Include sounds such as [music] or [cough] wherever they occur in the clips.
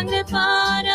sangre para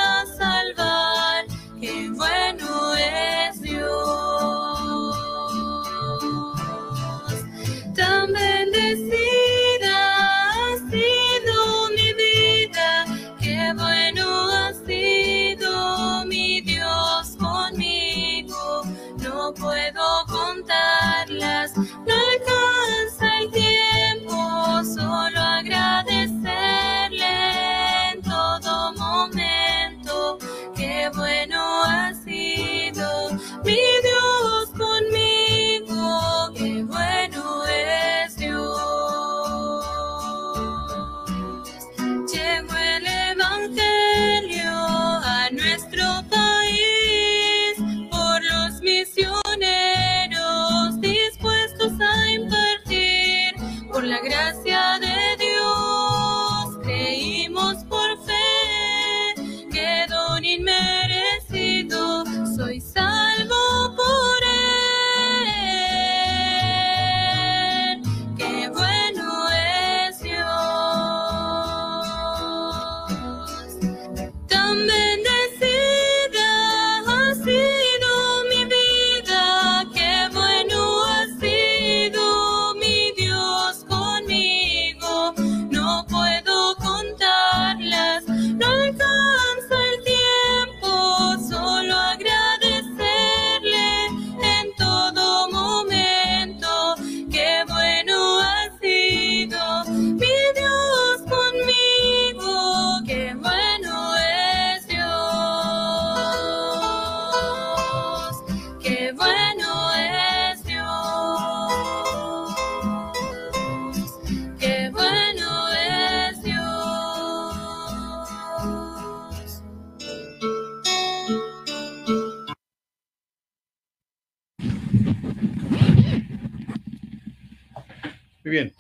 Muy bien.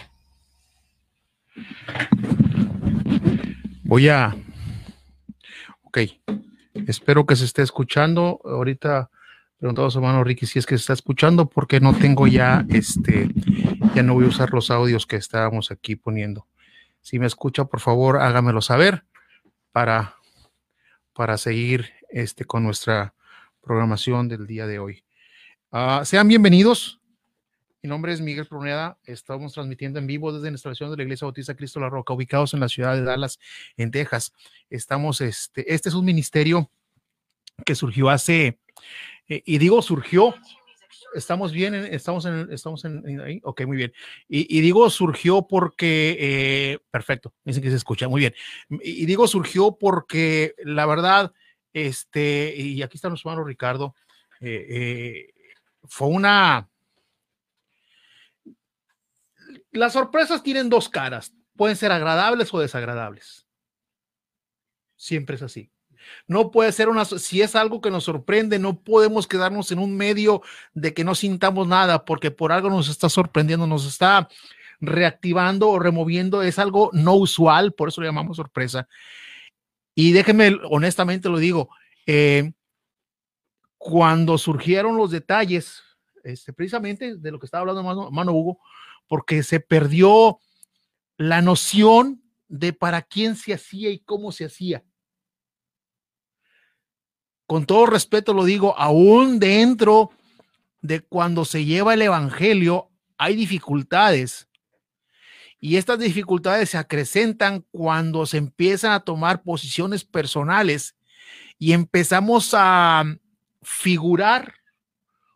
Voy a. Ok. Espero que se esté escuchando. Ahorita preguntaba a su hermano Ricky si es que se está escuchando, porque no tengo ya este. Ya no voy a usar los audios que estábamos aquí poniendo. Si me escucha, por favor, hágamelo saber para, para seguir este, con nuestra programación del día de hoy. Ah, sean bienvenidos. Mi nombre es Miguel Pruneda. Estamos transmitiendo en vivo desde la instalación de la Iglesia Bautista Cristo La Roca, ubicados en la ciudad de Dallas, en Texas. Estamos, este, este es un ministerio que surgió hace, eh, y digo surgió, estamos bien, en- estamos en, estamos en, en ok, muy bien. Y, digo surgió porque, eh, perfecto, dicen que se escucha, muy bien. Y, digo surgió porque la verdad, este, y aquí está nuestro hermano Ricardo, eh, fue una, las sorpresas tienen dos caras, pueden ser agradables o desagradables. Siempre es así. No puede ser una, si es algo que nos sorprende, no podemos quedarnos en un medio de que no sintamos nada, porque por algo nos está sorprendiendo, nos está reactivando o removiendo, es algo no usual, por eso lo llamamos sorpresa. Y déjenme, honestamente lo digo, eh, cuando surgieron los detalles, este, precisamente de lo que estaba hablando mano, mano Hugo, porque se perdió la noción de para quién se hacía y cómo se hacía. Con todo respeto lo digo, aún dentro de cuando se lleva el Evangelio hay dificultades. Y estas dificultades se acrecentan cuando se empiezan a tomar posiciones personales y empezamos a figurar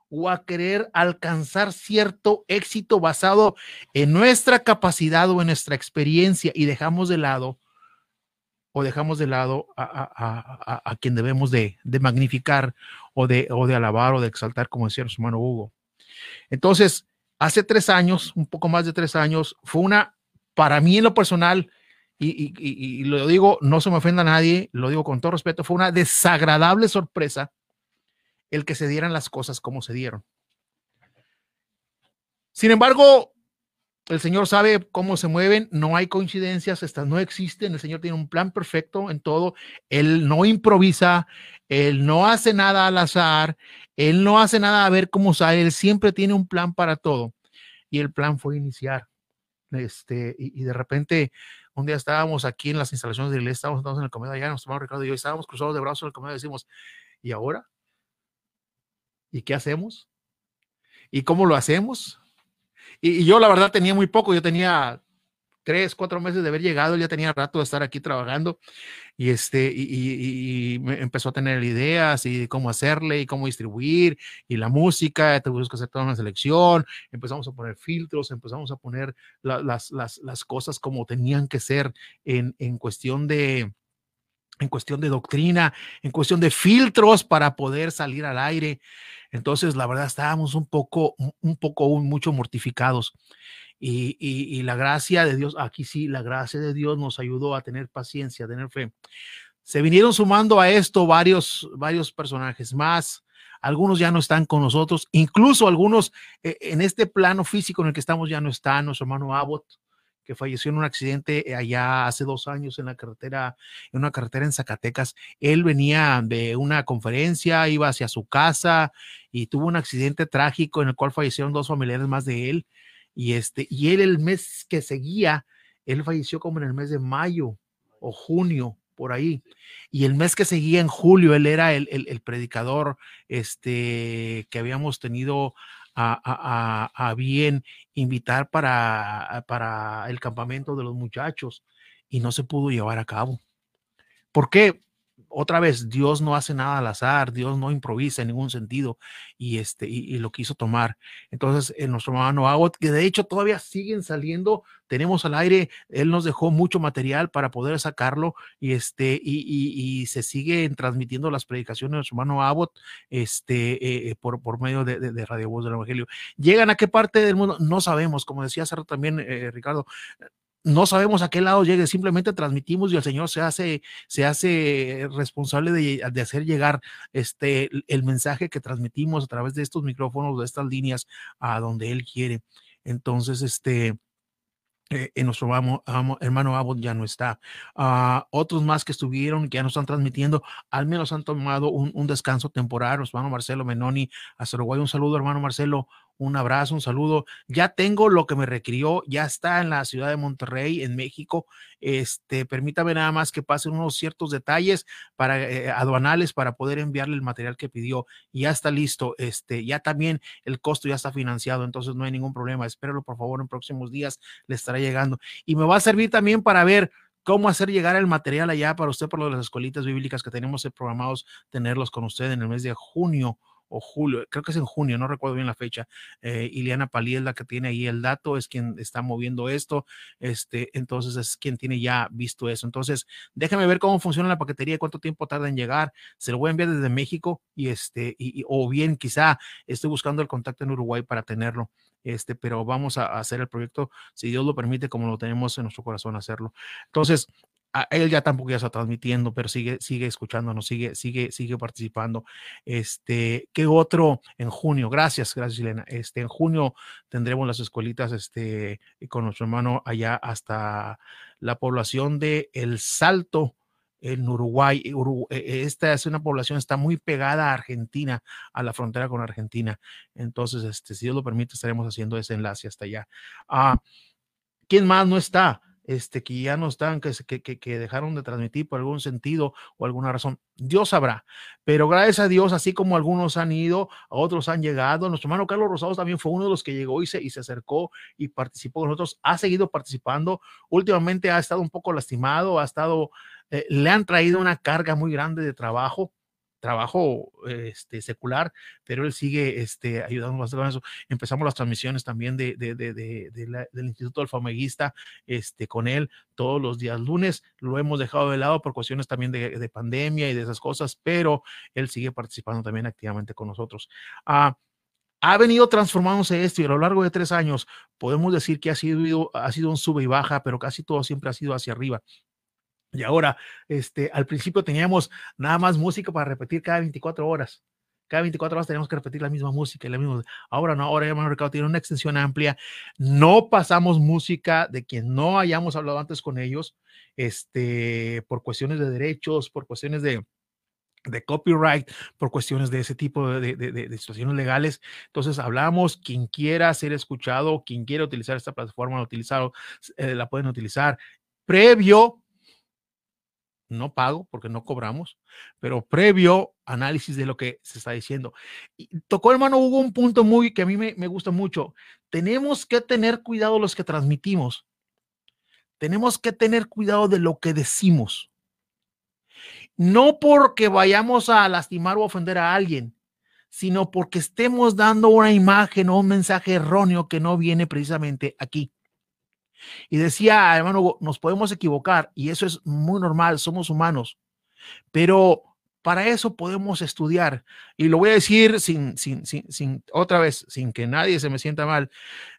o a querer alcanzar cierto éxito basado en nuestra capacidad o en nuestra experiencia y dejamos de lado o dejamos de lado a, a, a, quien debemos de, de magnificar o de, o de alabar o de exaltar, como decía su hermano Hugo. Entonces, hace tres años, un poco más de tres años, fue una, para mí en lo personal, y, y, y, y lo digo, no se me ofenda a nadie, lo digo con todo respeto, fue una desagradable sorpresa el que se dieran las cosas como se dieron. Sin embargo, el Señor sabe cómo se mueven, no hay coincidencias, estas no existen, el Señor tiene un plan perfecto en todo, Él no improvisa, Él no hace nada al azar, Él no hace nada a ver cómo sale, Él siempre tiene un plan para todo. Y el plan fue iniciar. Este, y, de repente un día estábamos aquí en las instalaciones de la iglesia, estábamos en el comedor allá, nuestro hermano Ricardo y yo estábamos cruzados de brazos en el comedor y decimos, ¿y ahora? ¿Y qué hacemos? ¿Y cómo lo hacemos? Y, yo la verdad tenía muy poco, yo tenía tres, cuatro meses de haber llegado, ya tenía rato de estar aquí trabajando y este, y, empezó a tener ideas y cómo hacerle y cómo distribuir y la música, tuvimos que hacer toda una selección, empezamos a poner filtros, empezamos a poner la, las, las, las, cosas como tenían que ser en, en cuestión de, en cuestión de doctrina, en cuestión de filtros para poder salir al aire. Entonces, la verdad, estábamos un poco, un poco, mucho mortificados. Y, y, la gracia de Dios, aquí sí, la gracia de Dios nos ayudó a tener paciencia, a tener fe. Se vinieron sumando a esto varios, varios personajes más. Algunos ya no están con nosotros, incluso algunos eh, en este plano físico en el que estamos ya no están. Nuestro hermano Abbott, que falleció en un accidente allá hace dos años en la carretera, en una carretera en Zacatecas. Él venía de una conferencia, iba hacia su casa y tuvo un accidente trágico en el cual fallecieron dos familiares más de él. Y, este, y él el mes que seguía, él falleció como en el mes de mayo o junio, por ahí. Y el mes que seguía en julio, él era el, el, el predicador este, que habíamos tenido a, a, a, bien invitar para, para el campamento de los muchachos y no se pudo llevar a cabo. ¿Por qué? Otra vez, Dios no hace nada al azar, Dios no improvisa en ningún sentido y, este, y, lo quiso tomar. Entonces, en nuestro hermano Abbott, que de hecho todavía siguen saliendo, tenemos al aire, él nos dejó mucho material para poder sacarlo y, este, y, y, y se siguen transmitiendo las predicaciones de nuestro hermano Abbott este, eh, por, por medio de, de, Radio Voz del Evangelio. ¿Llegan a qué parte del mundo? No sabemos, como decía hace también eh, Ricardo, no sabemos a qué lado llegue, simplemente transmitimos y el Señor se hace, se hace responsable de, de, hacer llegar este, el mensaje que transmitimos a través de estos micrófonos, de estas líneas, a donde Él quiere. Entonces, este, eh, en nuestro amo, amo, hermano Abbott ya no está. Uh, otros más que estuvieron, que ya no están transmitiendo, al menos han tomado un, un descanso temporal. Nuestro hermano Marcelo Menoni, hasta Uruguay, un saludo, hermano Marcelo un abrazo, un saludo. Ya tengo lo que me requirió, ya está en la ciudad de Monterrey, en México. Este, permítame nada más que pasen unos ciertos detalles para eh, aduanales para poder enviarle el material que pidió. Ya está listo. Este, ya también el costo ya está financiado, entonces no hay ningún problema. Espéralo, por favor, en próximos días le estará llegando. Y me va a servir también para ver cómo hacer llegar el material allá para usted, por las escuelitas bíblicas que tenemos programados tenerlos con usted en el mes de junio o julio, creo que es en junio, no recuerdo bien la fecha. Eh, Ileana Palí es la que tiene ahí el dato, es quien está moviendo esto, este, entonces es quien tiene ya visto eso. Entonces, déjame ver cómo funciona la paquetería, cuánto tiempo tarda en llegar. Se lo voy a enviar desde México y este, y, o bien quizá estoy buscando el contacto en Uruguay para tenerlo. Este, pero vamos a, a hacer el proyecto, si Dios lo permite, como lo tenemos en nuestro corazón hacerlo. Entonces, a él ya tampoco ya está transmitiendo, pero sigue, sigue escuchándonos, sigue, sigue, sigue participando. Este, ¿qué otro? En junio, gracias, gracias, Elena. Este, en junio tendremos las escuelitas, este, con nuestro hermano allá hasta la población de El Salto, en Uruguay. Uruguay. Esta es una población, está muy pegada a Argentina, a la frontera con Argentina. Entonces, este, si Dios lo permite, estaremos haciendo ese enlace hasta allá. Ah, ¿Quién más no está? Este, que ya no están, que, que, que, dejaron de transmitir por algún sentido o alguna razón. Dios sabrá. Pero gracias a Dios, así como algunos han ido, otros han llegado. Nuestro hermano Carlos Rosados también fue uno de los que llegó y se, y se acercó y participó con nosotros. Ha seguido participando. Últimamente ha estado un poco lastimado, ha estado, eh, le han traído una carga muy grande de trabajo trabajo este, secular, pero él sigue este, ayudándonos con eso. Empezamos las transmisiones también de, de, de, del Instituto Alfameguista este, con él todos los días lunes. Lo hemos dejado de lado por cuestiones también de, pandemia y de esas cosas, pero él sigue participando también activamente con nosotros. Ah, ha venido transformándose esto y a lo largo de tres años podemos decir que ha sido, ha sido un sube y baja, pero casi todo siempre ha sido hacia arriba. Y ahora, este, al principio teníamos nada más música para repetir cada 24 horas. Cada 24 horas teníamos que repetir la misma música. La misma, ahora no, ahora ya Ricardo tiene una extensión amplia. No pasamos música de quien no hayamos hablado antes con ellos, este, por cuestiones de derechos, por cuestiones de, de copyright, por cuestiones de ese tipo de, de, situaciones legales. Entonces hablamos, quien quiera ser escuchado, quien quiera utilizar esta plataforma, utilizar, eh, la pueden utilizar previo, no pago porque no cobramos, pero previo análisis de lo que se está diciendo. Y tocó hermano Hugo un punto muy que a mí me, me gusta mucho. Tenemos que tener cuidado los que transmitimos. Tenemos que tener cuidado de lo que decimos. No porque vayamos a lastimar o ofender a alguien, sino porque estemos dando una imagen o un mensaje erróneo que no viene precisamente aquí. Y decía, hermano, nos podemos equivocar y eso es muy normal, somos humanos, pero para eso podemos estudiar. Y lo voy a decir sin, sin, sin, sin otra vez, sin que nadie se me sienta mal.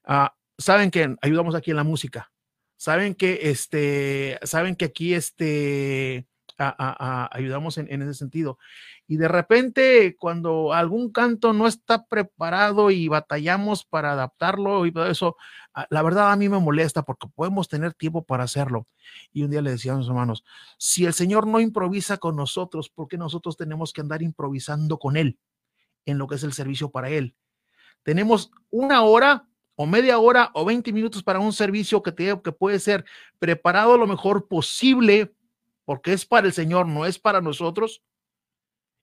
Ah, saben que ayudamos aquí en la música. Saben que este, saben que aquí este, ayudamos en, ese sentido. Y de repente, cuando algún canto no está preparado y batallamos para adaptarlo y todo eso, la verdad a mí me molesta porque podemos tener tiempo para hacerlo. Y un día le decía a mis hermanos, si el Señor no improvisa con nosotros, ¿por qué nosotros tenemos que andar improvisando con Él en lo que es el servicio para Él? Tenemos una hora o media hora o 20 minutos para un servicio que, que puede ser preparado lo mejor posible porque es para el Señor, no es para nosotros.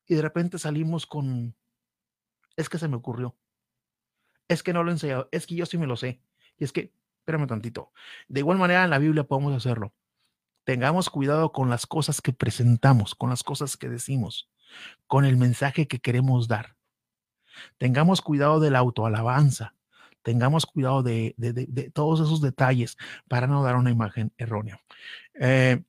Y de repente salimos con, es que se me ocurrió, es que no lo he enseñado, es que yo sí me lo sé. Y es que, espérame tantito, de igual manera en la Biblia podemos hacerlo. Tengamos cuidado con las cosas que presentamos, con las cosas que decimos, con el mensaje que queremos dar. Tengamos cuidado de la autoalabanza. Tengamos cuidado de, todos esos detalles para no dar una imagen errónea. Eh,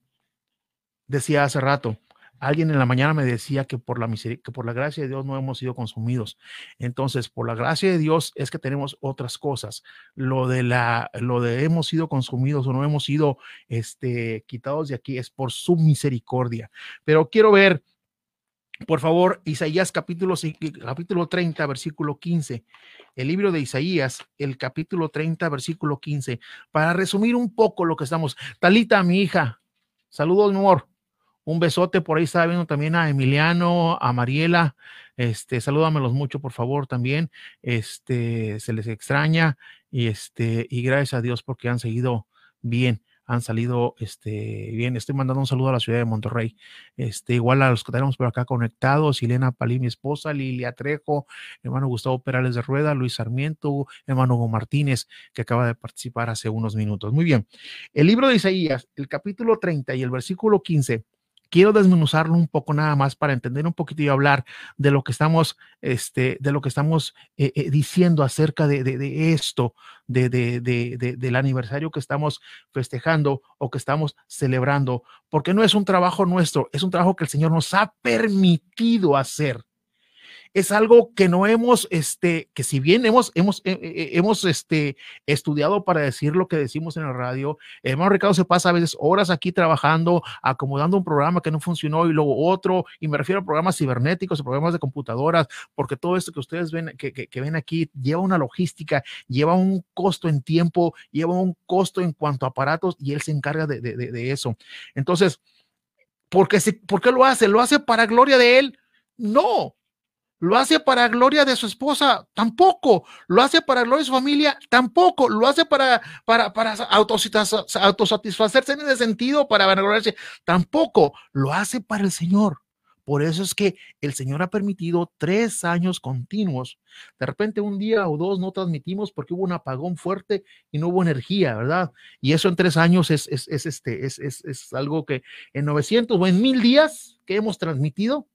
decía hace rato, alguien en la mañana me decía que por la que por la gracia de Dios no hemos sido consumidos. Entonces, por la gracia de Dios es que tenemos otras cosas. Lo de la, lo de hemos sido consumidos o no hemos sido este, quitados de aquí es por su misericordia. Pero quiero ver, por favor, Isaías capítulo, capítulo 30, versículo 15. El libro de Isaías, el capítulo 30, versículo 15, para resumir un poco lo que estamos. Talita, mi hija, saludos, mi amor. Un besote, por ahí estaba viendo también a Emiliano, a Mariela, este, salúdamelos mucho, por favor, también, este, se les extraña y este, y gracias a Dios porque han seguido bien han salido este, bien. Estoy mandando un saludo a la ciudad de Monterrey. Este, igual a los que tenemos por acá conectados, Elena Palí, mi esposa, Lilia Trejo, hermano Gustavo Perales de Rueda, Luis Sarmiento, hermano Hugo Martínez, que acaba de participar hace unos minutos. Muy bien. El libro de Isaías, el capítulo 30 y el versículo 15 quiero desmenuzarlo un poco nada más para entender un poquito y hablar de lo que estamos, este, de lo que estamos eh, eh, diciendo acerca de, de, esto, de, del aniversario que estamos festejando o que estamos celebrando, porque no es un trabajo nuestro, es un trabajo que el Señor nos ha permitido hacer es algo que no hemos, este, que si bien hemos, hemos, eh, eh, hemos este, estudiado para decir lo que decimos en la radio, el hermano Ricardo se pasa a veces horas aquí trabajando, acomodando un programa que no funcionó y luego otro, y me refiero a programas cibernéticos, a programas de computadoras, porque todo esto que ustedes ven, que, que, ven aquí, lleva una logística, lleva un costo en tiempo, lleva un costo en cuanto a aparatos, y él se encarga de, de, eso. Entonces, ¿por qué, ¿por qué lo hace? ¿Lo hace para gloria de él? No, ¿Lo hace para gloria de su esposa? Tampoco. ¿Lo hace para gloria de su familia? Tampoco. ¿Lo hace para, para, para autosatisfacerse en ese sentido, para vanagloriarse? Tampoco. Lo hace para el Señor. Por eso es que el Señor ha permitido tres años continuos. De repente un día o dos no transmitimos porque hubo un apagón fuerte y no hubo energía, ¿verdad? Y eso en tres años es, es, es este, es, es, es algo que en 900 o en mil días que hemos transmitido,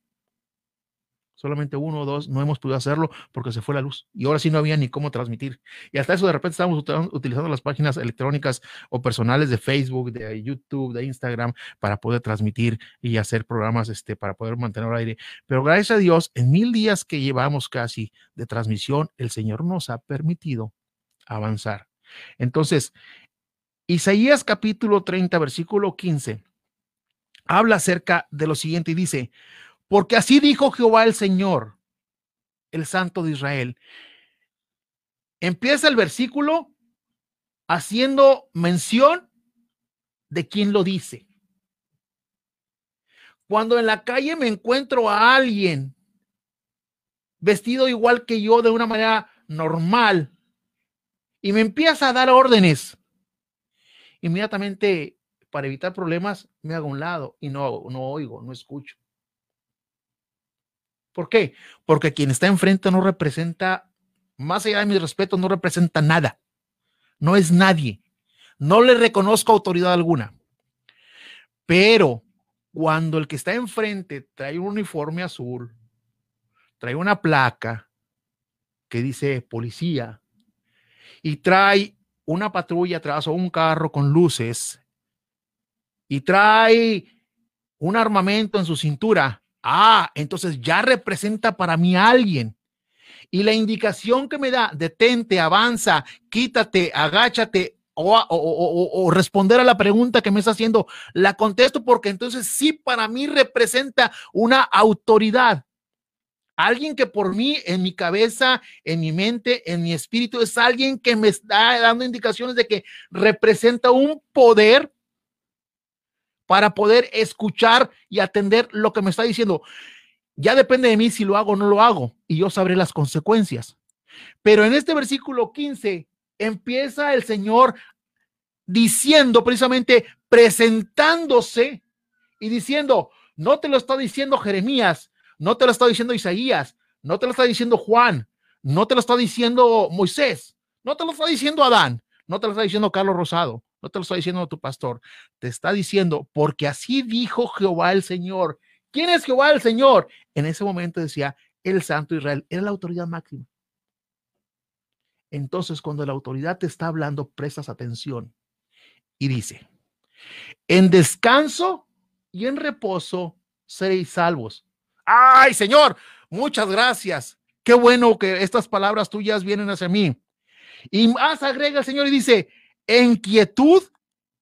solamente uno o dos, no hemos podido hacerlo porque se fue la luz y ahora sí no había ni cómo transmitir. Y hasta eso de repente estamos utilizando las páginas electrónicas o personales de Facebook, de YouTube, de Instagram para poder transmitir y hacer programas este, para poder mantener el aire. Pero gracias a Dios, en mil días que llevamos casi de transmisión, el Señor nos ha permitido avanzar. Entonces, Isaías capítulo 30, versículo 15, habla acerca de lo siguiente y dice, porque así dijo Jehová el Señor, el Santo de Israel. Empieza el versículo haciendo mención de quién lo dice. Cuando en la calle me encuentro a alguien vestido igual que yo de una manera normal y me empieza a dar órdenes, inmediatamente para evitar problemas, me hago a un lado y no, no oigo, no escucho. ¿Por qué? Porque quien está enfrente no representa, más allá de mi respeto, no representa nada. No es nadie. No le reconozco autoridad alguna. Pero cuando el que está enfrente trae un uniforme azul, trae una placa que dice policía y trae una patrulla atrás o un carro con luces y trae un armamento en su cintura, ah, entonces ya representa para mí a alguien. Y la indicación que me da, detente, avanza, quítate, agáchate, o, o, responder a la pregunta que me está haciendo, la contesto porque entonces sí para mí representa una autoridad. Alguien que por mí, en mi cabeza, en mi mente, en mi espíritu, es alguien que me está dando indicaciones de que representa un poder para poder escuchar y atender lo que me está diciendo. Ya depende de mí si lo hago o no lo hago y yo sabré las consecuencias. Pero en este versículo 15 empieza el Señor diciendo precisamente, presentándose y diciendo, no te lo está diciendo Jeremías, no te lo está diciendo Isaías, no te lo está diciendo Juan, no te lo está diciendo Moisés, no te lo está diciendo Adán, no te lo está diciendo Carlos Rosado, no te lo está diciendo tu pastor, te está diciendo, porque así dijo Jehová el Señor. ¿Quién es Jehová el Señor? En ese momento decía el Santo Israel, era la autoridad máxima. Entonces, cuando la autoridad te está hablando, prestas atención y dice, en descanso y en reposo seréis salvos. Ay, Señor, muchas gracias. Qué bueno que estas palabras tuyas vienen hacia mí. Y más agrega el Señor y dice, en quietud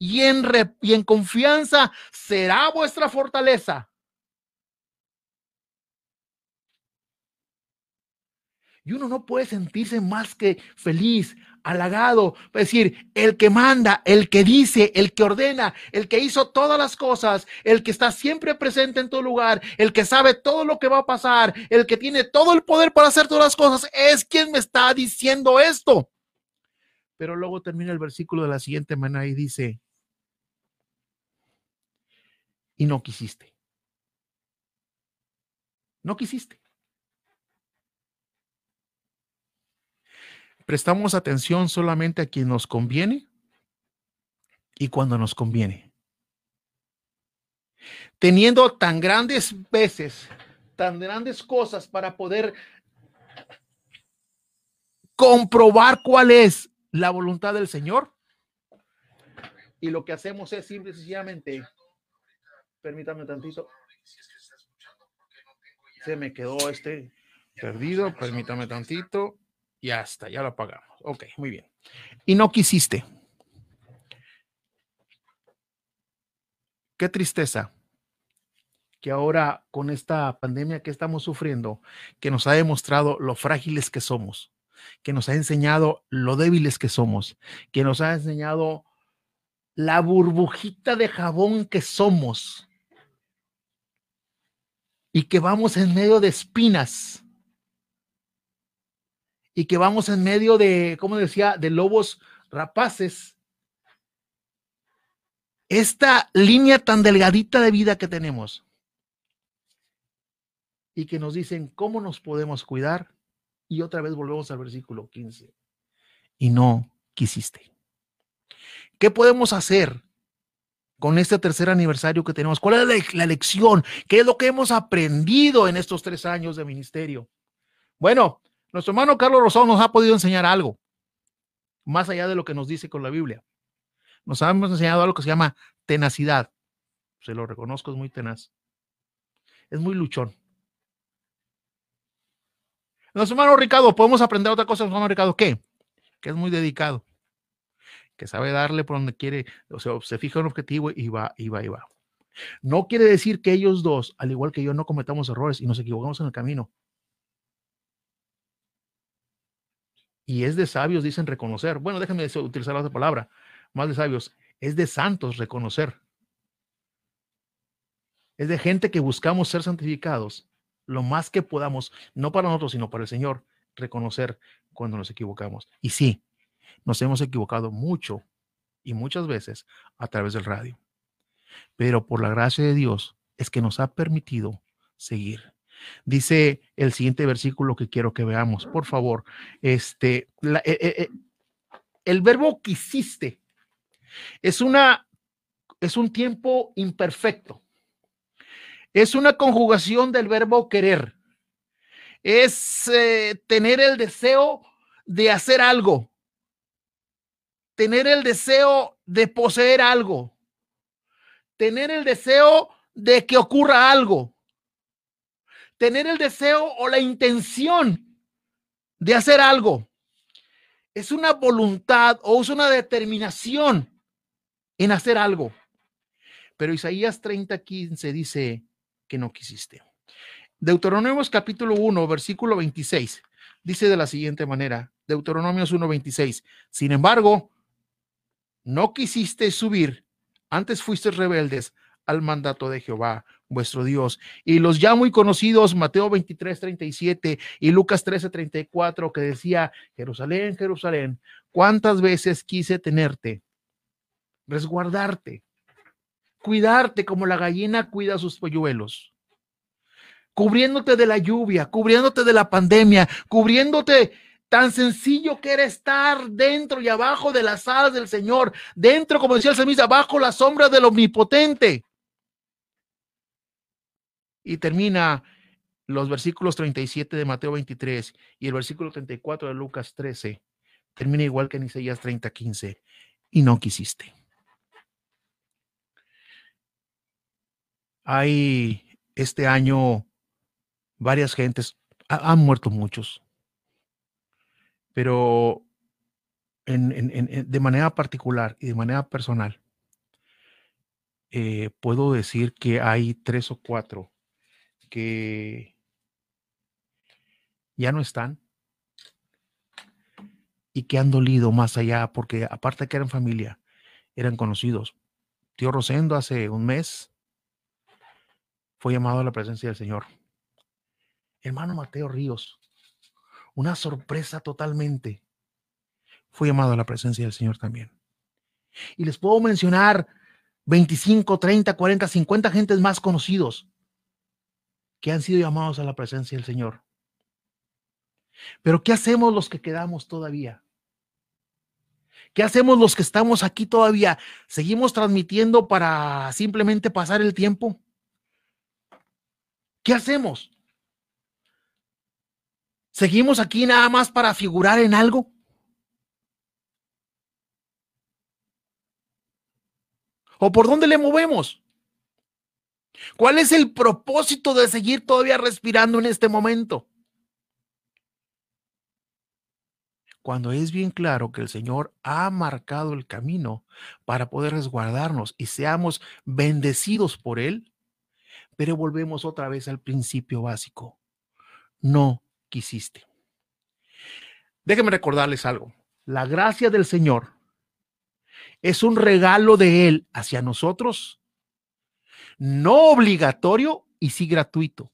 y en, confianza será vuestra fortaleza. Y uno no puede sentirse más que feliz, halagado, es decir, el que manda, el que dice, el que ordena, el que hizo todas las cosas, el que está siempre presente en tu lugar, el que sabe todo lo que va a pasar, el que tiene todo el poder para hacer todas las cosas, es quien me está diciendo esto. Pero luego termina el versículo de la siguiente manera y dice, y no quisiste. No quisiste. prestamos atención solamente a quien nos conviene y cuando nos conviene. Teniendo tan grandes veces, tan grandes cosas para poder comprobar cuál es la voluntad del Señor. Y lo que hacemos es simple y sencillamente, permítame tantito, se me quedó este perdido, permítame tantito. Ya está, ya lo apagamos. Ok, muy bien. Y no quisiste. Qué tristeza que ahora con esta pandemia que estamos sufriendo, que nos ha demostrado lo frágiles que somos, que nos ha enseñado lo débiles que somos, que nos ha enseñado la burbujita de jabón que somos y que vamos en medio de espinas y que vamos en medio de, como decía, de lobos rapaces. Esta línea tan delgadita de vida que tenemos y que nos dicen cómo nos podemos cuidar. Y otra vez volvemos al versículo 15. Y no quisiste. ¿Qué podemos hacer con este tercer aniversario que tenemos? ¿Cuál es la, lección? ¿Qué es lo que hemos aprendido en estos tres años de ministerio? Bueno, nuestro hermano Carlos Rosado nos ha podido enseñar algo, más allá de lo que nos dice con la Biblia. Nos ha enseñado algo que se llama tenacidad. Se lo reconozco, es muy tenaz. Es muy luchón. Nuestro hermano Ricardo, podemos aprender otra cosa, nuestro hermano Ricardo, ¿qué? Que es muy dedicado, que sabe darle por donde quiere, o sea, se fija en un objetivo y va, y va, y va. No quiere decir que ellos dos, al igual que yo, no cometamos errores y nos equivocamos en el camino. y es de sabios, dicen reconocer. Bueno, déjenme utilizar la otra palabra, más de sabios, es de santos reconocer. Es de gente que buscamos ser santificados lo más que podamos, no para nosotros, sino para el Señor, reconocer cuando nos equivocamos. Y sí, nos hemos equivocado mucho y muchas veces a través del radio. pero por la gracia de Dios es que nos ha permitido seguir. Dice el siguiente versículo que quiero que veamos, por favor. Este, la, eh, eh, eh, el verbo quisiste es una es un tiempo imperfecto. Es una conjugación del verbo querer. Es eh, tener el deseo de hacer algo. Tener el deseo de poseer algo. Tener el deseo de que ocurra algo. Tener el deseo o la intención de hacer algo. Es una voluntad o es una determinación en hacer algo. Pero Isaías 30, 15 dice que no quisiste. Deuteronomios capítulo 1, versículo 26, dice de la siguiente manera, Deuteronomios 1, 26, sin embargo, no quisiste subir, antes fuiste rebeldes al mandato de Jehová, vuestro Dios. Y los ya muy conocidos, Mateo 23, 37 y Lucas 13, 34, que decía, Jerusalén, Jerusalén, ¿cuántas veces quise tenerte, resguardarte, cuidarte como la gallina cuida sus polluelos, cubriéndote de la lluvia, cubriéndote de la pandemia, cubriéndote tan sencillo que era estar dentro y abajo de las alas del Señor, dentro, como decía el salmista, abajo la sombra del omnipotente. Y termina los versículos 37 de Mateo 23 y el versículo 34 de Lucas 13. Termina igual que en Isaías 30, 15. Y no quisiste. Hay este año varias gentes, han muerto muchos, pero de manera particular y de manera personal, eh, puedo decir que hay tres o cuatro que ya no están y que han dolido más allá, porque aparte que eran familia, eran conocidos. Tío Rosendo hace un mes fue llamado a la presencia del Señor. Hermano Mateo Ríos, una sorpresa totalmente, fue llamado a la presencia del Señor también. Y les puedo mencionar 25, 30, 40, 50 gentes más conocidos que han sido llamados a la presencia del Señor. Pero ¿qué hacemos los que quedamos todavía? ¿Qué hacemos los que estamos aquí todavía? ¿Seguimos transmitiendo para simplemente pasar el tiempo? ¿Qué hacemos? ¿Seguimos aquí nada más para figurar en algo? ¿O por dónde le movemos? ¿Cuál es el propósito de seguir todavía respirando en este momento? Cuando es bien claro que el Señor ha marcado el camino para poder resguardarnos y seamos bendecidos por Él, pero volvemos otra vez al principio básico. No quisiste. Déjenme recordarles algo. La gracia del Señor es un regalo de Él hacia nosotros, no obligatorio y sí gratuito.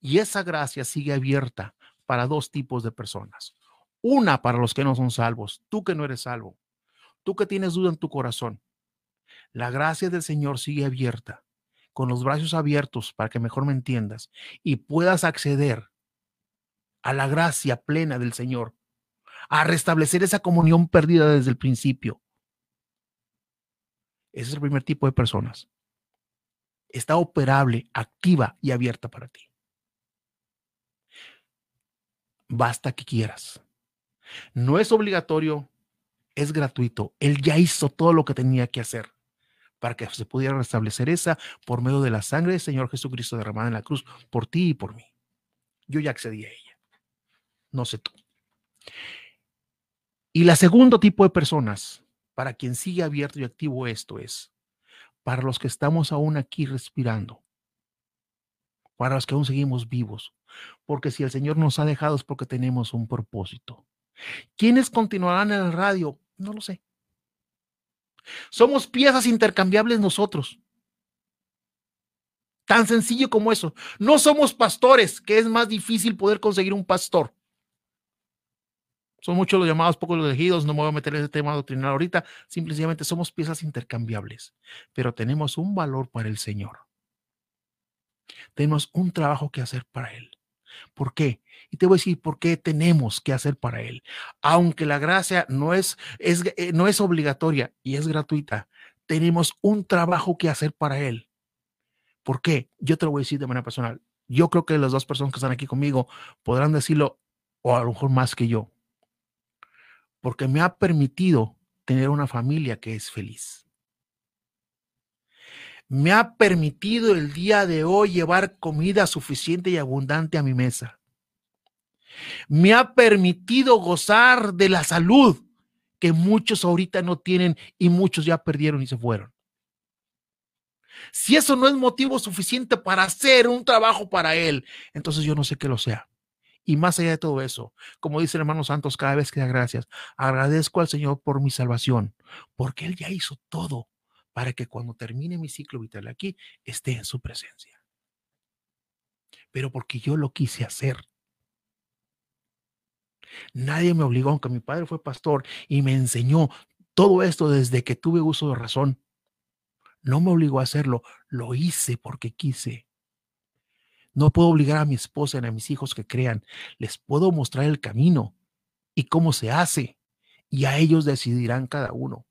Y esa gracia sigue abierta para dos tipos de personas. Una para los que no son salvos, tú que no eres salvo, tú que tienes duda en tu corazón. La gracia del Señor sigue abierta con los brazos abiertos para que mejor me entiendas y puedas acceder a la gracia plena del Señor, a restablecer esa comunión perdida desde el principio. Ese es el primer tipo de personas. Está operable, activa y abierta para ti. Basta que quieras. No es obligatorio, es gratuito. Él ya hizo todo lo que tenía que hacer para que se pudiera restablecer esa por medio de la sangre del Señor Jesucristo derramada en la cruz por ti y por mí. Yo ya accedí a ella. No sé tú. Y la segundo tipo de personas, para quien sigue abierto y activo esto es, para los que estamos aún aquí respirando, para los que aún seguimos vivos, porque si el Señor nos ha dejado es porque tenemos un propósito. ¿Quiénes continuarán en el radio? No lo sé. Somos piezas intercambiables nosotros. Tan sencillo como eso. No somos pastores, que es más difícil poder conseguir un pastor. Son muchos los llamados, pocos los elegidos. No me voy a meter en ese tema doctrinal ahorita. Simplemente somos piezas intercambiables, pero tenemos un valor para el Señor. Tenemos un trabajo que hacer para Él. ¿Por qué? Y te voy a decir por qué tenemos que hacer para Él. Aunque la gracia no es, eh, no es obligatoria y es gratuita, tenemos un trabajo que hacer para Él. ¿Por qué? Yo te lo voy a decir de manera personal. Yo creo que las dos personas que están aquí conmigo podrán decirlo, o a lo mejor más que yo, porque me ha permitido tener una familia que es feliz me ha permitido el día de hoy llevar comida suficiente y abundante a mi mesa. Me ha permitido gozar de la salud que muchos ahorita no tienen y muchos ya perdieron y se fueron. Si eso no es motivo suficiente para hacer un trabajo para Él, entonces yo no sé qué lo sea. Y más allá de todo eso, como dice el hermano Santos, cada vez que da gracias, agradezco al Señor por mi salvación, porque Él ya hizo todo para que cuando termine mi ciclo vital aquí esté en su presencia. Pero porque yo lo quise hacer. Nadie me obligó, aunque mi padre fue pastor y me enseñó todo esto desde que tuve uso de razón. No me obligó a hacerlo, lo hice porque quise. No puedo obligar a mi esposa ni a mis hijos que crean. Les puedo mostrar el camino y cómo se hace. Y a ellos decidirán cada uno.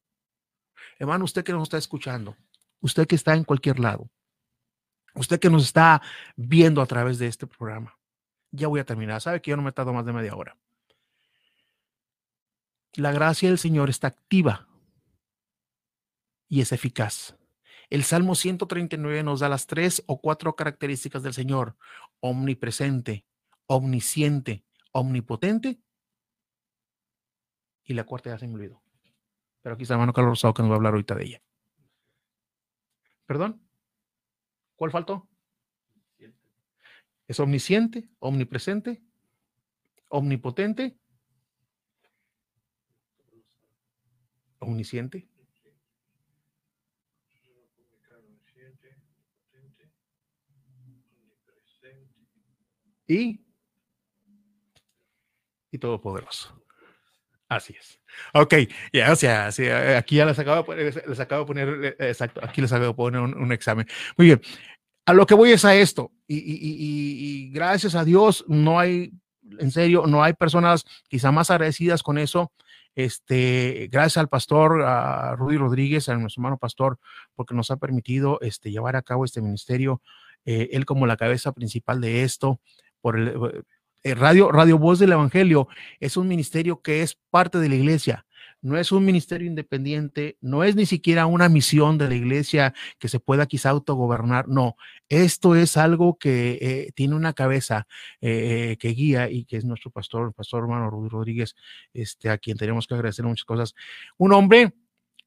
Hermano, usted que nos está escuchando, usted que está en cualquier lado, usted que nos está viendo a través de este programa, ya voy a terminar. Sabe que yo no me tardo más de media hora. La gracia del Señor está activa y es eficaz. El Salmo 139 nos da las tres o cuatro características del Señor. Omnipresente, omnisciente, omnipotente. Y la cuarta ya se me olvidó. Pero aquí está hermano Carlos Rosado que nos va a hablar ahorita de ella. ¿Perdón? ¿Cuál faltó? Es omnisciente, omnipresente, omnipotente, omnisciente. Y, y todopoderoso. Así es. Ok, ya, o sea, eh, aquí ya les acabo, de poner, les acabo de poner, eh, exacto, aquí les acabo de poner un, examen. Muy bien, a lo que voy es a esto, y, gracias a Dios no hay, en serio, no hay personas quizá más agradecidas con eso. Este, gracias al pastor a Rudy Rodríguez, a nuestro hermano pastor, porque nos ha permitido este, llevar a cabo este ministerio, eh, él como la cabeza principal de esto, por el, eh, Radio, Radio Voz del Evangelio es un ministerio que es parte de la iglesia, no es un ministerio independiente, no es ni siquiera una misión de la iglesia que se pueda quizá autogobernar, no, esto es algo que eh, tiene una cabeza eh, que guía y que es nuestro pastor, el pastor hermano Rudy Rodríguez, este, a quien tenemos que agradecer muchas cosas. Un hombre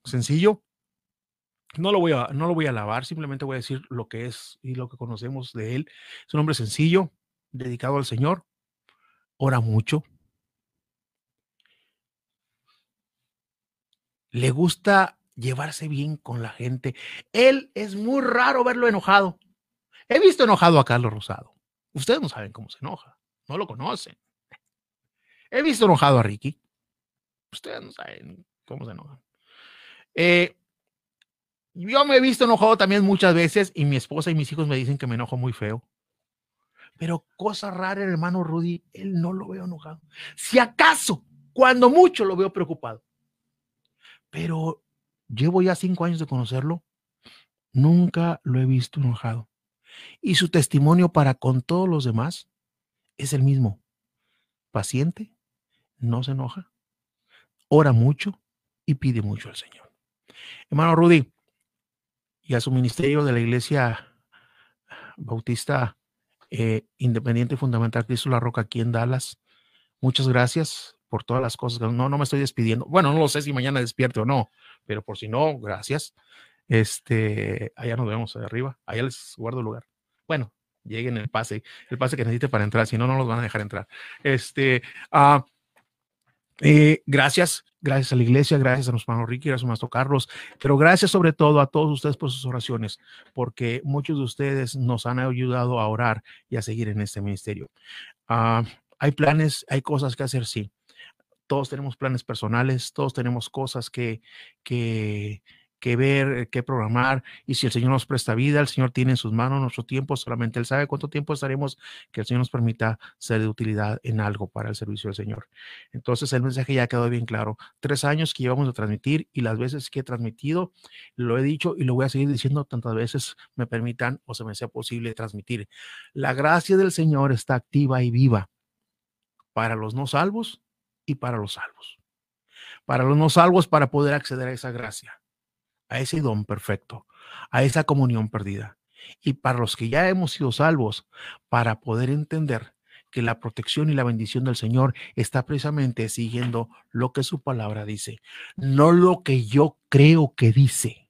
sencillo, no lo voy a, no lo voy a alabar, simplemente voy a decir lo que es y lo que conocemos de él. Es un hombre sencillo, dedicado al Señor, ora mucho. Le gusta llevarse bien con la gente. Él es muy raro verlo enojado. He visto enojado a Carlos Rosado. Ustedes no saben cómo se enoja. No lo conocen. He visto enojado a Ricky. Ustedes no saben cómo se enoja. Eh, yo me he visto enojado también muchas veces y mi esposa y mis hijos me dicen que me enojo muy feo. Pero cosa rara, el hermano Rudy, él no lo veo enojado. Si acaso, cuando mucho lo veo preocupado. Pero llevo ya cinco años de conocerlo, nunca lo he visto enojado. Y su testimonio para con todos los demás es el mismo. Paciente, no se enoja, ora mucho y pide mucho al Señor. Hermano Rudy, y a su ministerio de la Iglesia Bautista eh, Independiente Fundamental Cristo La Roca aquí en Dallas. Muchas gracias por todas las cosas. No, no me estoy despidiendo. Bueno, no lo sé si mañana despierto o no, pero por si no, gracias. Este, allá nos vemos arriba. Allá les guardo lugar. Bueno, lleguen el pase, el pase que necesite para entrar, si no, no los van a dejar entrar. Este, uh, eh, gracias, gracias a la iglesia, gracias a nuestro hermano Ricky, gracias a nuestro Carlos, pero gracias sobre todo a todos ustedes por sus oraciones, porque muchos de ustedes nos han ayudado a orar y a seguir en este ministerio. Ah, hay planes, hay cosas que hacer, sí. todos tenemos planes personales, todos tenemos cosas que, que, que ver, que programar. Y si el Señor nos presta vida, el Señor tiene en sus manos nuestro tiempo, solamente Él sabe cuánto tiempo estaremos, que el Señor nos permita ser de utilidad en algo para el servicio del Señor. Entonces el mensaje ya quedó bien claro. Tres años que llevamos a transmitir y las veces que he transmitido, lo he dicho y lo voy a seguir diciendo tantas veces me permitan o se me sea posible transmitir. La gracia del Señor está activa y viva para los no salvos y para los salvos. Para los no salvos, para poder acceder a esa gracia a ese don perfecto, a esa comunión perdida. Y para los que ya hemos sido salvos, para poder entender que la protección y la bendición del Señor está precisamente siguiendo lo que su palabra dice, no lo que yo creo que dice.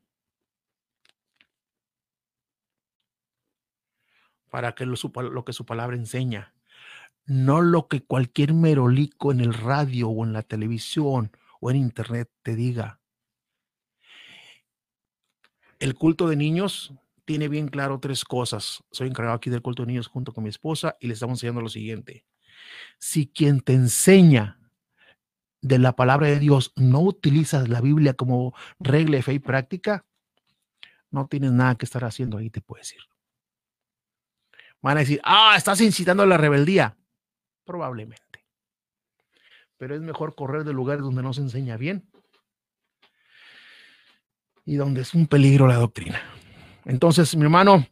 Para que lo, lo que su palabra enseña, no lo que cualquier merolico en el radio o en la televisión o en internet te diga. El culto de niños tiene bien claro tres cosas. Soy encargado aquí del culto de niños junto con mi esposa y le estamos enseñando lo siguiente. Si quien te enseña de la palabra de Dios no utilizas la Biblia como regla de fe y práctica, no tienes nada que estar haciendo ahí, te puedo decir. Van a decir, ah, estás incitando a la rebeldía. Probablemente. Pero es mejor correr de lugares donde no se enseña bien y donde es un peligro la doctrina. Entonces, mi hermano,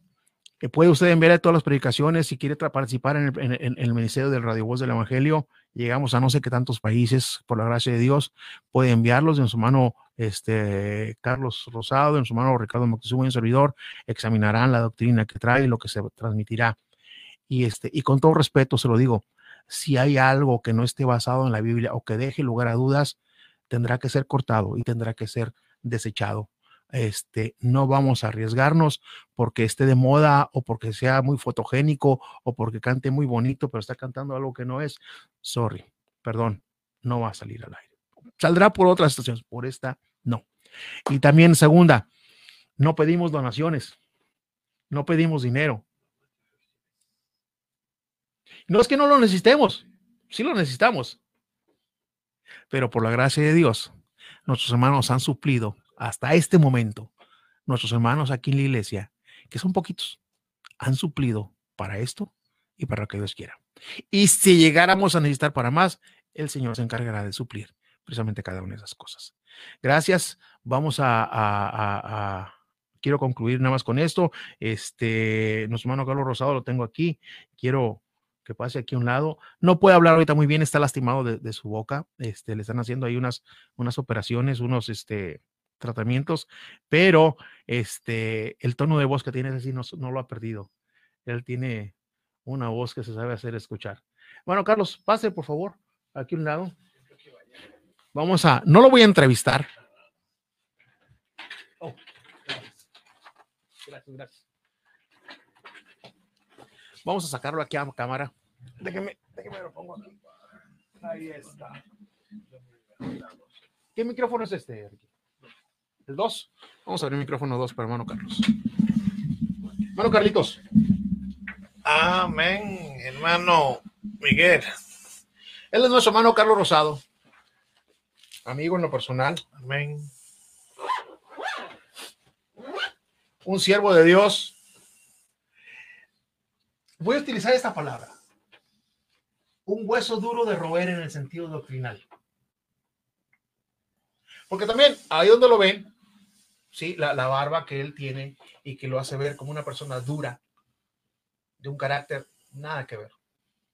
que puede usted enviar todas las predicaciones si quiere participar en el, ministerio del Radio Voz del Evangelio. Llegamos a no sé qué tantos países, por la gracia de Dios, puede enviarlos en su mano este, Carlos Rosado, en su mano Ricardo Moctezuma y un servidor, examinarán la doctrina que trae y lo que se transmitirá. Y, este, y con todo respeto se lo digo, si hay algo que no esté basado en la Biblia o que deje lugar a dudas, tendrá que ser cortado y tendrá que ser desechado este, no vamos a arriesgarnos porque esté de moda o porque sea muy fotogénico o porque cante muy bonito, pero está cantando algo que no es. Sorry, perdón, no va a salir al aire. Saldrá por otras estaciones, por esta no. Y también segunda, no pedimos donaciones, no pedimos dinero. No es que no lo necesitemos, sí lo necesitamos, pero por la gracia de Dios, nuestros hermanos han suplido hasta este momento, nuestros hermanos aquí en la iglesia, que son poquitos, han suplido para esto y para lo que Dios quiera. Y si llegáramos a necesitar para más, el Señor se encargará de suplir precisamente cada una de esas cosas. Gracias. Vamos a, quiero concluir nada más con esto. Este, nuestro hermano Carlos Rosado lo tengo aquí. Quiero que pase aquí a un lado. No puede hablar ahorita muy bien, está lastimado de, su boca. Este, le están haciendo ahí unas, unas operaciones, unos, este, tratamientos, pero este, el tono de voz que tiene así no, no lo ha perdido. Él tiene una voz que se sabe hacer escuchar. Bueno, Carlos, pase por favor aquí a un lado. Vamos a, no lo voy a entrevistar. Oh, gracias, gracias. Vamos a sacarlo aquí a cámara. Déjeme, déjeme lo pongo aquí. Ahí está. ¿Qué micrófono es este, el 2. Vamos a abrir el micrófono 2 para hermano Carlos. Hermano Carlitos. Amén, hermano Miguel. Él es nuestro hermano Carlos Rosado. Amigo en lo personal. Amén. Un siervo de Dios. Voy a utilizar esta palabra. Un hueso duro de roer en el sentido doctrinal. Porque también, ahí donde lo ven, ¿sí? La, la, barba que él tiene y que lo hace ver como una persona dura, de un carácter, nada que ver,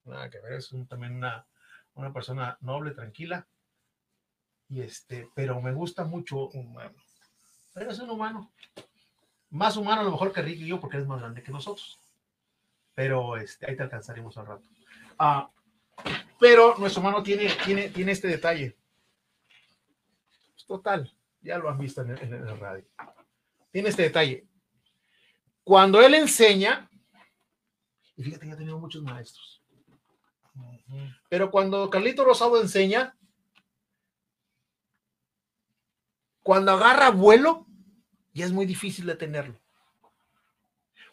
nada que ver, es también una, una persona noble, tranquila, y este, pero me gusta mucho humano. Pero es un humano, más humano a lo mejor que Ricky y yo, porque es más grande que nosotros. Pero este, ahí te alcanzaremos al rato. Ah, pero nuestro hermano tiene, tiene, tiene este detalle. Total, ya lo han visto en el, radio. Tiene este detalle. Cuando él enseña, y fíjate, ya ha tenido muchos maestros. Pero cuando Carlito Rosado enseña, cuando agarra vuelo, ya es muy difícil detenerlo.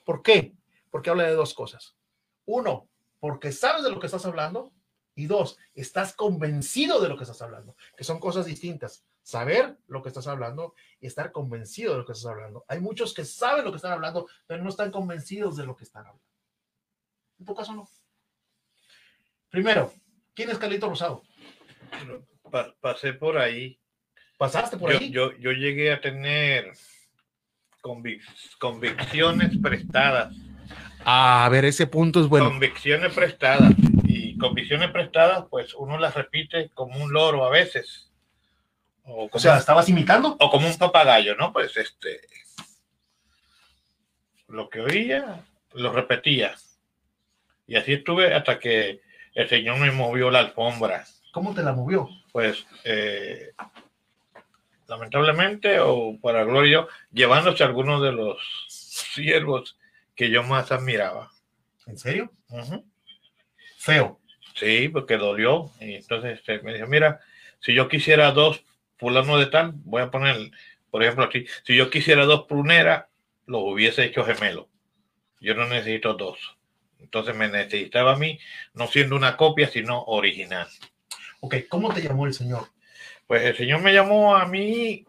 ¿Por qué? Porque habla de dos cosas. Uno, porque sabes de lo que estás hablando. Y dos, estás convencido de lo que estás hablando, que son cosas distintas. Saber lo que estás hablando y estar convencido de lo que estás hablando. Hay muchos que saben lo que están hablando, pero no están convencidos de lo que están hablando. En tu caso no. Primero, ¿quién es Carlito Rosado? Pa- pasé por ahí. ¿Pasaste por Yo, ahí? yo, yo llegué a tener convic- convicciones prestadas. a ver, ese punto es bueno. Convicciones prestadas. Y convicciones prestadas, pues uno las repite como un loro a veces. O como, O sea, ¿estabas imitando? o como un papagayo, ¿no? Pues este. Lo que oía, lo repetía. Y así estuve hasta que el Señor me movió la alfombra. ¿Cómo te la movió? pues eh, lamentablemente o para gloria llevándose a algunos de los siervos que yo más admiraba. ¿En serio? Feo. Sí, porque dolió. Y entonces este, me dijo, mira, si yo quisiera dos fulano de tal, voy a poner, por ejemplo, aquí, si yo quisiera dos pruneras, los hubiese hecho gemelo. Yo no necesito dos. Entonces me necesitaba a mí, no siendo una copia, sino original. Ok, ¿cómo te llamó el Señor? Pues el Señor me llamó a mí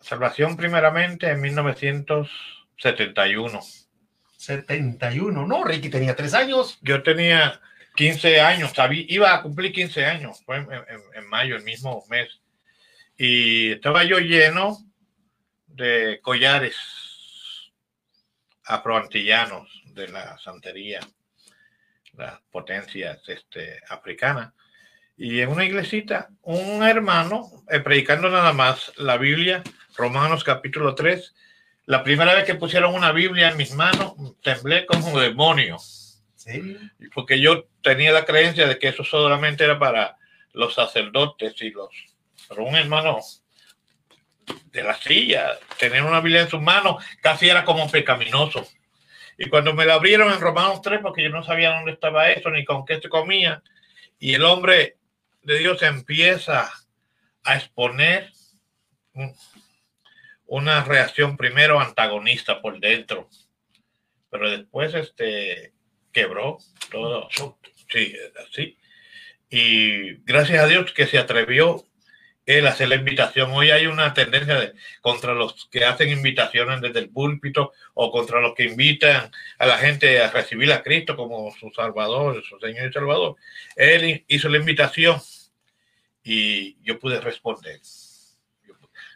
salvación primeramente en 1971. 71. No, Ricky tenía tres años. Yo tenía 15 años, sabí- iba a cumplir 15 años, fue en, mayo, el mismo mes. Y estaba yo lleno de collares afroantillanos de la santería, las potencias este, africanas. Y en una iglesita, un hermano, eh, predicando nada más la Biblia, Romanos capítulo 3, la primera vez que pusieron una Biblia en mis manos, temblé como demonio ¿En serio? porque yo tenía la creencia de que eso solamente era para los sacerdotes y los... Pero un hermano de la silla, tener una Biblia en sus manos, casi era como pecaminoso. Y cuando me la abrieron en Romanos 3, porque yo no sabía dónde estaba eso, ni con qué se comía, y el hombre de Dios empieza a exponer un- una reacción primero antagonista por dentro, pero después este, quebró todo. Sí, así. Y gracias a Dios que se atrevió él a hacer la invitación. Hoy hay una tendencia de, contra los que hacen invitaciones desde el púlpito o contra los que invitan a la gente a recibir a Cristo como su Salvador, su Señor y Salvador. Él hizo la invitación y yo pude responder.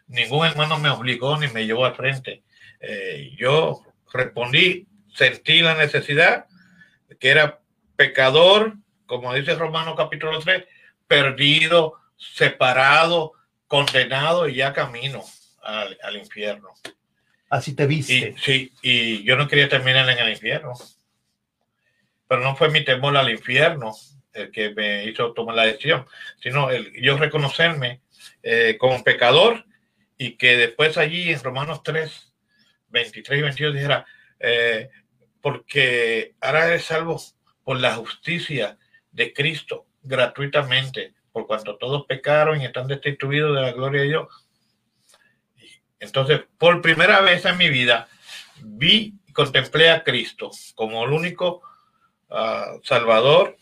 Ningún hermano me obligó ni me llevó al frente. Eh, yo respondí, sentí la necesidad que era pecador, como dice Romano capítulo 3, perdido, separado, condenado y ya camino al, al infierno. Así te Y, viste. sí, y yo no quería terminar en el infierno. Pero no fue mi temor al infierno el que me hizo tomar la decisión, sino el, yo reconocerme eh, como pecador y que después allí en Romanos 3, 23 y 22 dijera, eh, porque ahora eres salvo por la justicia de Cristo gratuitamente, por cuanto todos pecaron y están destituidos de la gloria de Dios. Entonces, por primera vez en mi vida, vi y contemplé a Cristo como el único ah, Salvador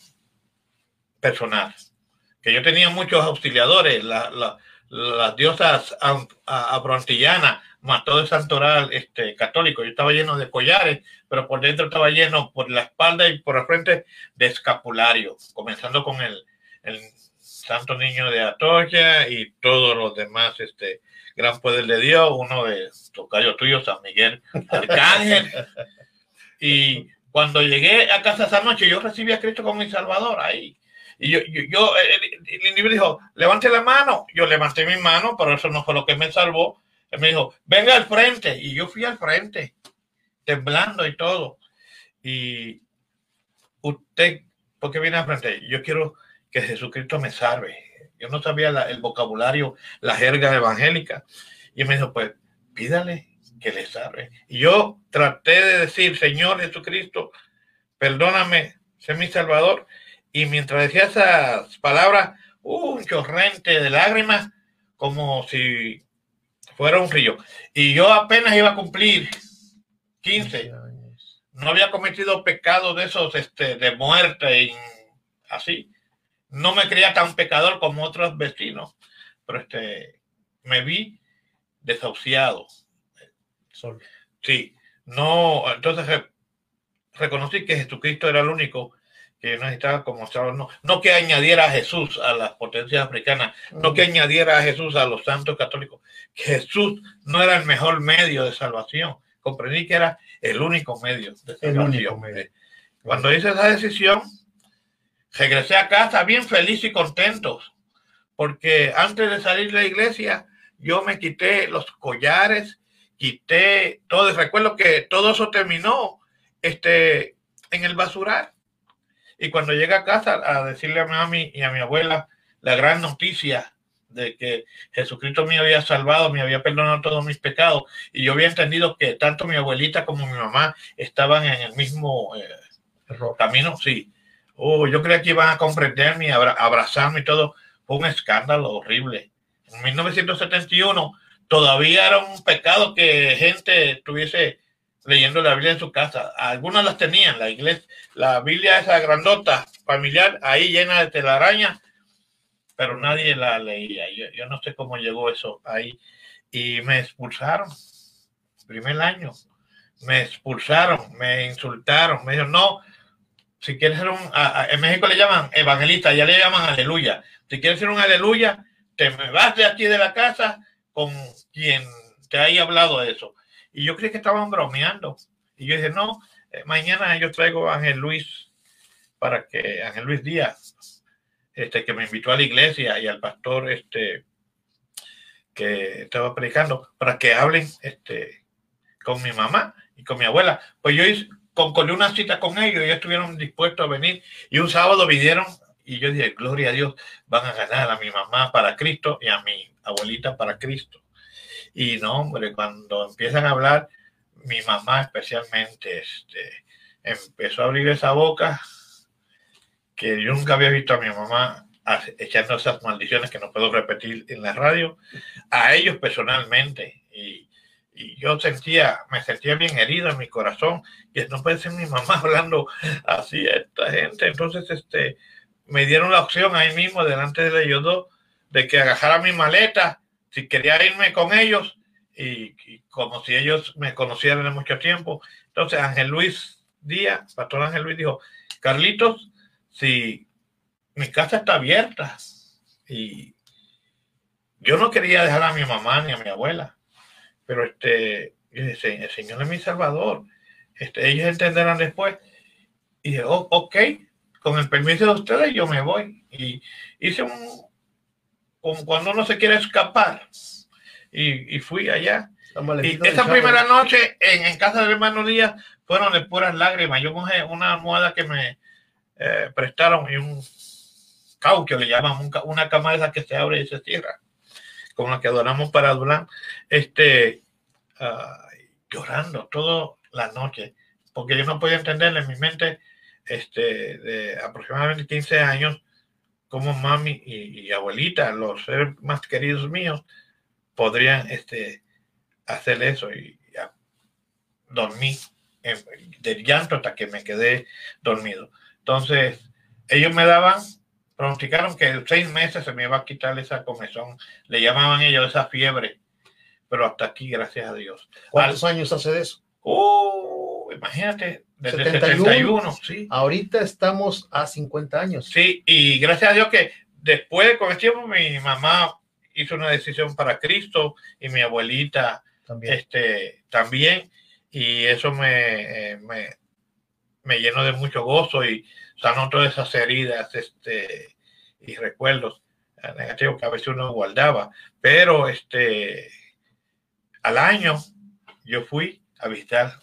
personal. Que yo tenía muchos auxiliadores, la- las diosas afrontillanas, más todo el santoral este, católico. Yo estaba lleno de collares, pero por dentro estaba lleno por la espalda y por la frente de escapulario, comenzando con el, el Santo Niño de Atocha y todos los demás, este gran poder de Dios, uno de tocayo tuyo, San Miguel Arcángel. [laughs] Y cuando llegué a casa esa noche, yo recibí a Cristo como mi Salvador ahí. Y yo, yo, yo, el, dijo, levante la mano. Yo levanté mi mano, pero eso no fue lo que me salvó. Él me dijo, venga al frente. Y yo fui al frente, temblando y todo. Y usted, ¿por qué viene al frente? Yo quiero que Jesucristo me salve. Yo no sabía el vocabulario, la jerga evangélica. Y me dijo, pues pídale que le salve. Y yo traté de decir, Señor Jesucristo, perdóname, sé mi Salvador. Y mientras decía esas palabras, uh, un chorrente de lágrimas, como si fuera un río. Y yo apenas iba a cumplir 15 no había cometido pecado de esos este, de muerte, así. No me creía tan pecador como otros vecinos, pero este, me vi desahuciado. Sol. Sí, no, entonces re- reconocí que Jesucristo era el único que no necesitaba como estaba, no, no que añadiera a Jesús a las potencias africanas, no que añadiera a Jesús a los santos católicos, que Jesús no era el mejor medio de salvación, comprendí que era el único medio de salvación. medio. Cuando hice esa decisión, regresé a casa bien feliz y contento, porque antes de salir de la iglesia, yo me quité los collares, quité todo. Recuerdo que todo eso terminó este, en el basural. Y cuando llegué a casa a decirle a mi mami y a mi abuela la gran noticia de que Jesucristo me había salvado, me había perdonado todos mis pecados, y yo había entendido que tanto mi abuelita como mi mamá estaban en el mismo eh, camino, sí. Oh, yo creía que iban a comprenderme abra- abrazarme y todo. Fue un escándalo horrible. En 1971 todavía era un pecado que gente estuviese leyendo la Biblia en su casa. Algunas las tenían, la iglesia, la Biblia esa grandota, familiar, ahí llena de telaraña, pero nadie la leía. Yo, no sé cómo llegó eso ahí. Y me expulsaron, primer año. Me expulsaron, me insultaron, me dijeron, no, si quieres ser un, en México le llaman evangelista, ya le llaman aleluya. Si quieres ser un aleluya, te me vas de aquí de la casa con quien te haya hablado de eso. Y yo creí que estaban bromeando. Y yo dije, no, eh, mañana yo traigo a Ángel Luis para que, Ángel Luis Díaz, este, que me invitó a la iglesia y al pastor este, que estaba predicando, para que hablen este, con mi mamá y con mi abuela. Pues yo hice, concordé una cita con ellos, ellos estuvieron dispuestos a venir y un sábado vinieron y yo dije, gloria a Dios, van a ganar a mi mamá para Cristo y a mi abuelita para Cristo. Y no, hombre, cuando empiezan a hablar, mi mamá especialmente este, empezó a abrir esa boca que yo nunca había visto a mi mamá echando esas maldiciones que no puedo repetir en la radio, a ellos personalmente. Y, yo sentía, me sentía bien herido en mi corazón, y no puede ser mi mamá [laughs] hablando así a esta gente. Entonces, este, me dieron la opción ahí mismo, delante de ellos dos, de que agarrara mi maleta, si quería irme con ellos, y, como si ellos me conocieran de mucho tiempo. Entonces, Ángel Luis Díaz, Pastor Ángel Luis dijo, Carlitos, si mi casa está abierta y yo no quería dejar a mi mamá ni a mi abuela, pero este, el Señor es mi Salvador, este, ellos entenderán después. Y dije, "Oh, ok, con el permiso de ustedes yo me voy. Y hice un, como cuando uno se quiere escapar, y, y fui allá. Y esa chavo. primera noche en, en casa del hermano Díaz fueron de puras lágrimas. Yo cogí una almohada que me eh, prestaron y un caucho, le llaman una cama de esas que se abre y se cierra, como la que adoramos para Durán, este, ah, llorando toda la noche, porque yo no podía entender en mi mente este, de aproximadamente 15 años cómo mami y, y abuelita, los seres más queridos míos, podrían este, hacer eso y ya dormí en- del llanto hasta que me quedé dormido. Entonces, ellos me daban, pronosticaron que en seis meses se me iba a quitar esa comezón. Le llamaban ellos esa fiebre, pero hasta aquí, gracias a Dios. ¿Cuántos años hace de eso? Uh, imagínate, desde 71. 71, sí. Ahorita estamos a 50 años. Sí, y gracias a Dios que después, con el tiempo, mi mamá hizo una decisión para Cristo y mi abuelita También. este, también, y eso me, eh, me, me llenó de mucho gozo y sanó todas esas heridas este, y recuerdos eh, negativos que a veces uno guardaba. Pero este, al año yo fui a visitar,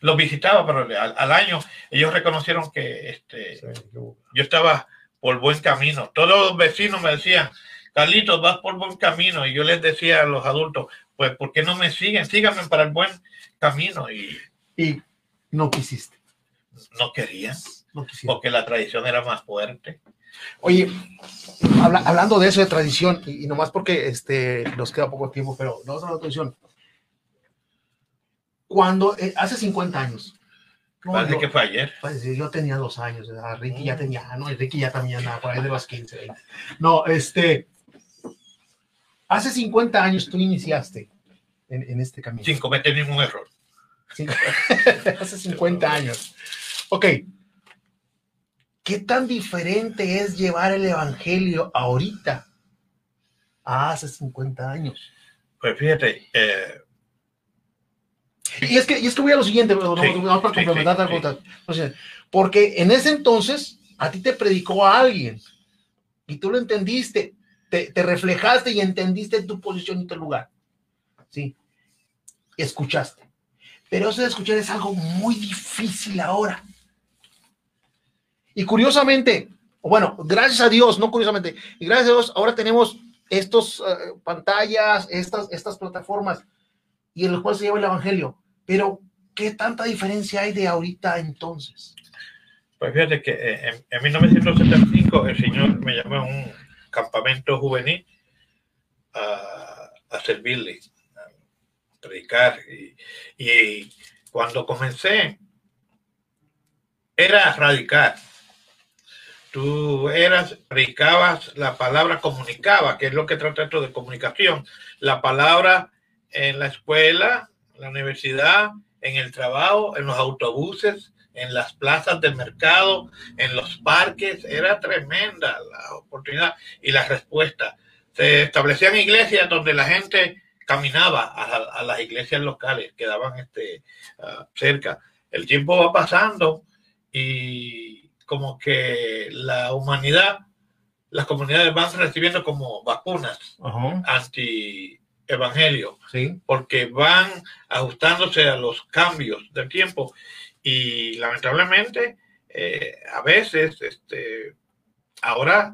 los visitaba, pero al, al año ellos reconocieron que este, Sí, yo estaba por buen camino. Todos los vecinos me decían, Carlitos, vas por buen camino. Y yo les decía a los adultos, pues, ¿por qué no me siguen? Síganme para el buen camino. Y Y no quisiste. no querían, No porque la tradición era más fuerte. Oye, habla- hablando de eso de tradición, y, y nomás porque este, nos queda poco tiempo, pero no vamos a hablar de tradición. Cuando, eh, hace 50 años, No, Parece yo, que fue ayer. pues, yo tenía dos años, ¿verdad? Ricky ya Mm. tenía, no, Ricky ya también andaba por ahí de los 15. 20. No, este, hace 50 años tú iniciaste en, en este camino. Sin cometer ningún error. Cinco- [laughs] hace 50 años. Ok. ¿Qué tan diferente es llevar el evangelio ahorita a hace 50 años? Pues fíjate, eh, Y es que, y es que voy a lo siguiente, no, Sí, no, para sí, complementar sí, porque en ese entonces a ti te predicó a alguien y tú lo entendiste, te, te reflejaste y entendiste tu posición y tu lugar. Sí, escuchaste. Pero eso de escuchar es algo muy difícil ahora. Y curiosamente, bueno, gracias a Dios, no curiosamente, y gracias a Dios, ahora tenemos estos eh, pantallas, estas, estas plataformas y en los cuales se lleva el evangelio. Pero, ¿qué tanta diferencia hay de ahorita entonces? pues fíjate que eh, en, en 1975 el Señor me llamó a un campamento juvenil a, a servirle, a predicar. Y, y cuando comencé, era radical. Tú eras, predicabas la palabra, comunicaba, que es lo que trata esto de comunicación. La palabra en la escuela, en la universidad, en el trabajo, en los autobuses, en las plazas de mercado, en los parques, era tremenda la oportunidad y la respuesta. Se establecían iglesias donde la gente caminaba a, a las iglesias locales, quedaban este, ah, cerca. El tiempo va pasando y como que la humanidad, las comunidades van recibiendo como vacunas anti evangelio Sí. porque van ajustándose a los cambios del tiempo y lamentablemente eh, a veces este, ahora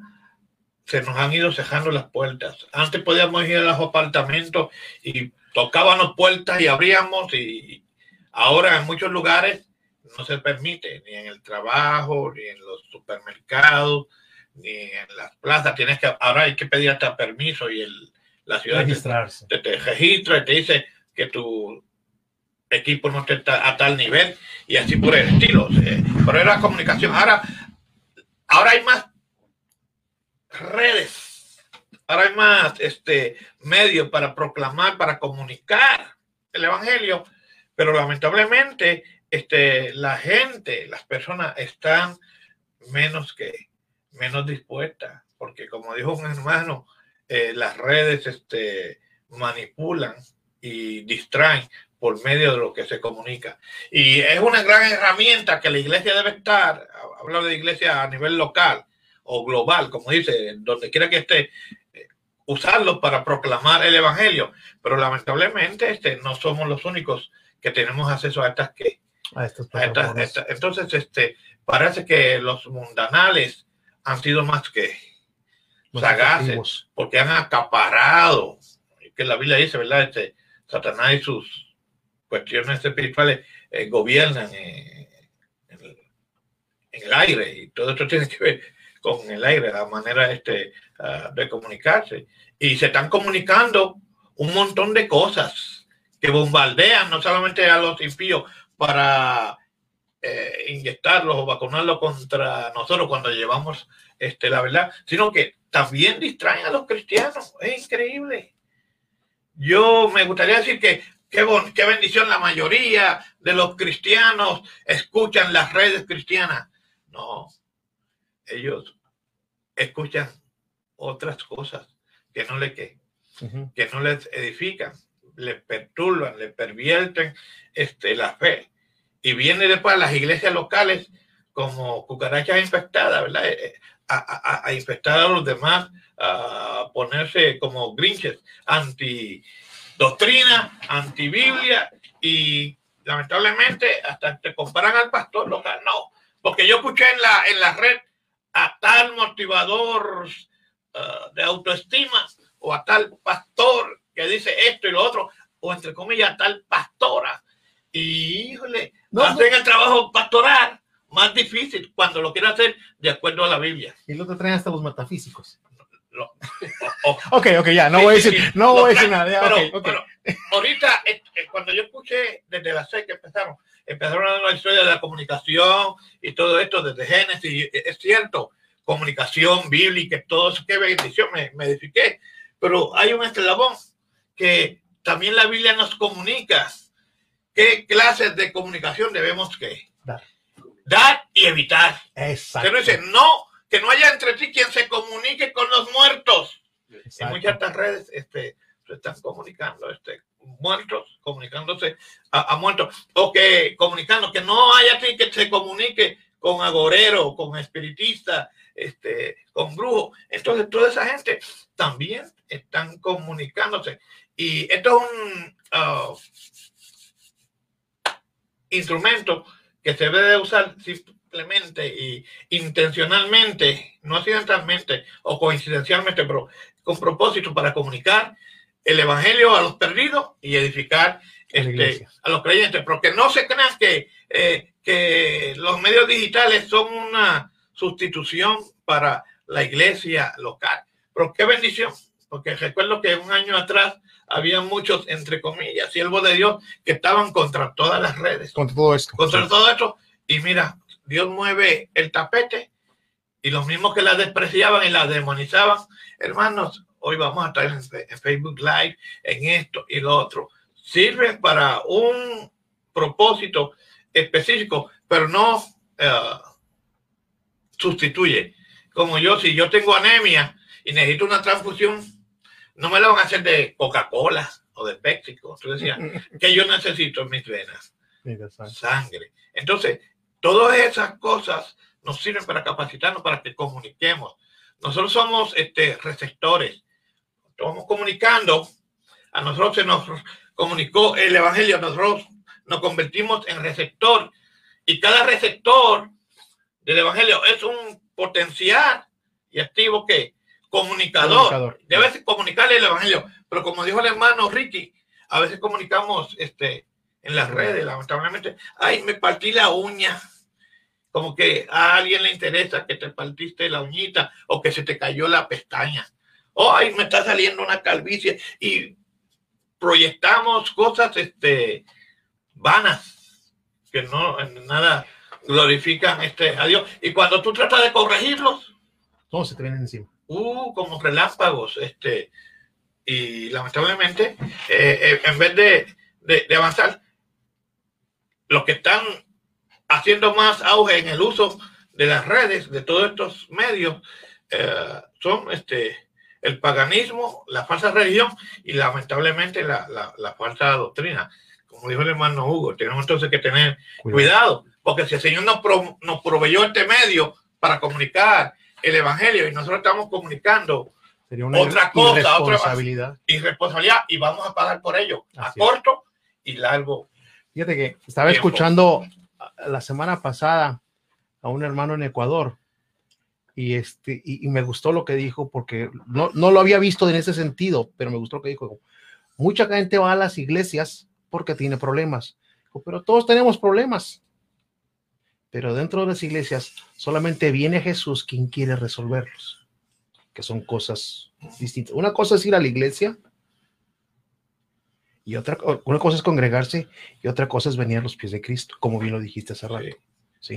se nos han ido cejando las puertas. Antes podíamos ir a los apartamentos y tocábamos puertas y abríamos y ahora en muchos lugares no se permite, ni en el trabajo, ni en los supermercados, ni en las plazas. Tienes que, ahora hay que pedir hasta permiso y el, la ciudad Registrarse. te, te registra y te dice que tu equipo no está a tal nivel y así por el estilo. Pero era comunicación. Ahora, ahora hay más redes, ahora hay más este, medios para proclamar, para comunicar el Evangelio, pero lamentablemente este, la gente, las personas están menos que menos dispuestas, porque como dijo un hermano, eh, las redes este, manipulan y distraen por medio de lo que se comunica. Y es una gran herramienta que la iglesia debe estar, hablo de iglesia a nivel local o global, como dice, donde quiera que esté, eh, usarlo para proclamar el evangelio. Pero lamentablemente este, no somos los únicos que tenemos acceso a estas que A estas a entonces, este, parece que los mundanales han sido más que sagaces, porque han acaparado, que la Biblia dice, ¿verdad? Este, Satanás y sus cuestiones espirituales eh, gobiernan eh, en, el, en el aire y todo esto tiene que ver con el aire, la manera este, ah, de comunicarse. Y se están comunicando un montón de cosas que bombardean no solamente a los impíos para eh, inyectarlos o vacunarlos contra nosotros cuando llevamos este, la verdad, sino que también distraen a los cristianos. Es increíble. Yo me gustaría decir que qué, bon- qué bendición la mayoría de los cristianos escuchan las redes cristianas. No, ellos escuchan otras cosas que no le que, que no les edifican, les perturban, les pervierten este, la fe. Y viene después a las iglesias locales como cucarachas infectadas, ¿verdad? A, a- a infectar a los demás, a ponerse como grinches, anti doctrina, anti Biblia y lamentablemente hasta te comparan al pastor local. No, porque yo escuché en la, en la red a tal motivador ah, de autoestima o a tal pastor que dice esto y lo otro, o entre comillas, a tal pastora. Y híjole, No, hacen el trabajo pastoral más difícil cuando lo quieren hacer de acuerdo a la Biblia. Y luego te traen hasta los metafísicos. Lo- [laughs] o- o- Ok, ok, ya, no Sí, voy a decir, sí. no Lo voy a decir nada. ya, pero, ok, ok. pero ahorita, eh, eh, cuando yo escuché desde las seis que empezaron, empezaron a dar la historia de la comunicación y todo esto desde Génesis. y Es cierto, comunicación bíblica, todo eso, qué bendición, me, me edifiqué. Pero hay un eslabón que también la Biblia nos comunica qué clases de comunicación debemos que Dar. y evitar. Exacto. Que no dice, no, que no haya entre ti quien se comunique con los muertos. En muchas estas redes este, se están comunicando, este, muertos, comunicándose a, a muertos, o que comunicando, que no haya ti que se comunique con agorero, con espiritista, este, con brujo. Entonces, toda esa gente también están comunicándose. Y esto es un ah, instrumento que se debe usar simplemente y intencionalmente, no accidentalmente o coincidencialmente, pero con propósito para comunicar el evangelio a los perdidos y edificar este, a los creyentes. Pero que no se crean que, eh, que los medios digitales son una sustitución para la iglesia local. Pero qué bendición, porque recuerdo que un año atrás había muchos, entre comillas, siervos de Dios que estaban contra todas las redes Con todo esto. contra Sí. todo esto. Y mira, Dios mueve el tapete y los mismos que la despreciaban y la demonizaban, hermanos, hoy vamos a estar en, Facebook Live, en esto y lo otro. Sirven para un propósito específico, pero no eh, sustituye. Como yo, si yo tengo anemia y necesito una transfusión, no me la van a hacer de Coca-Cola o de Pepsi, tú decías, [laughs] que yo necesito en mis venas sangre. Entonces, todas esas cosas nos sirven para capacitarnos, para que comuniquemos. Nosotros somos este, receptores. Estamos comunicando. A nosotros se nos comunicó el Evangelio. Nosotros nos convertimos en receptor. Y cada receptor del Evangelio es un potencial y activo que comunicador. Comunicador. Debe comunicarle el Evangelio. Pero como dijo el hermano Ricky, a veces comunicamos este, en las redes, lamentablemente. Ay, me partí la uña. Como que a alguien le interesa que te partiste la uñita o que se te cayó la pestaña. O ay, me está saliendo una calvicie. Y proyectamos cosas este, vanas que no en nada glorifican este, a Dios. Y cuando tú tratas de corregirlos, Todos se te vienen encima. Uh, como relámpagos, este, y lamentablemente, eh, eh, en vez de, de- de avanzar, los que están haciendo más auge en el uso de las redes, de todos estos medios, eh, son este, el paganismo, la falsa religión y lamentablemente la, la- la falsa doctrina. Como dijo el hermano Hugo, tenemos entonces que tener Cuidado, porque si el Señor nos, pro- nos proveyó este medio para comunicar el Evangelio y nosotros estamos comunicando Sería una Otra cosa, otra- irresponsabilidad. y vamos a pagar por ello a Así es. corto y largo. Fíjate que estaba Tiempo. escuchando a- la semana pasada a un hermano en Ecuador y, este, y, y me gustó lo que dijo porque no, no lo había visto en ese sentido, pero me gustó lo que dijo. Mucha gente va a las iglesias porque tiene problemas, pero todos tenemos problemas. Pero dentro de las iglesias solamente viene Jesús quien quiere resolverlos, que son cosas distintas. Una cosa es ir a la iglesia y otra, una cosa es congregarse y otra cosa es venir a los pies de Cristo, como bien lo dijiste hace rato. Sí.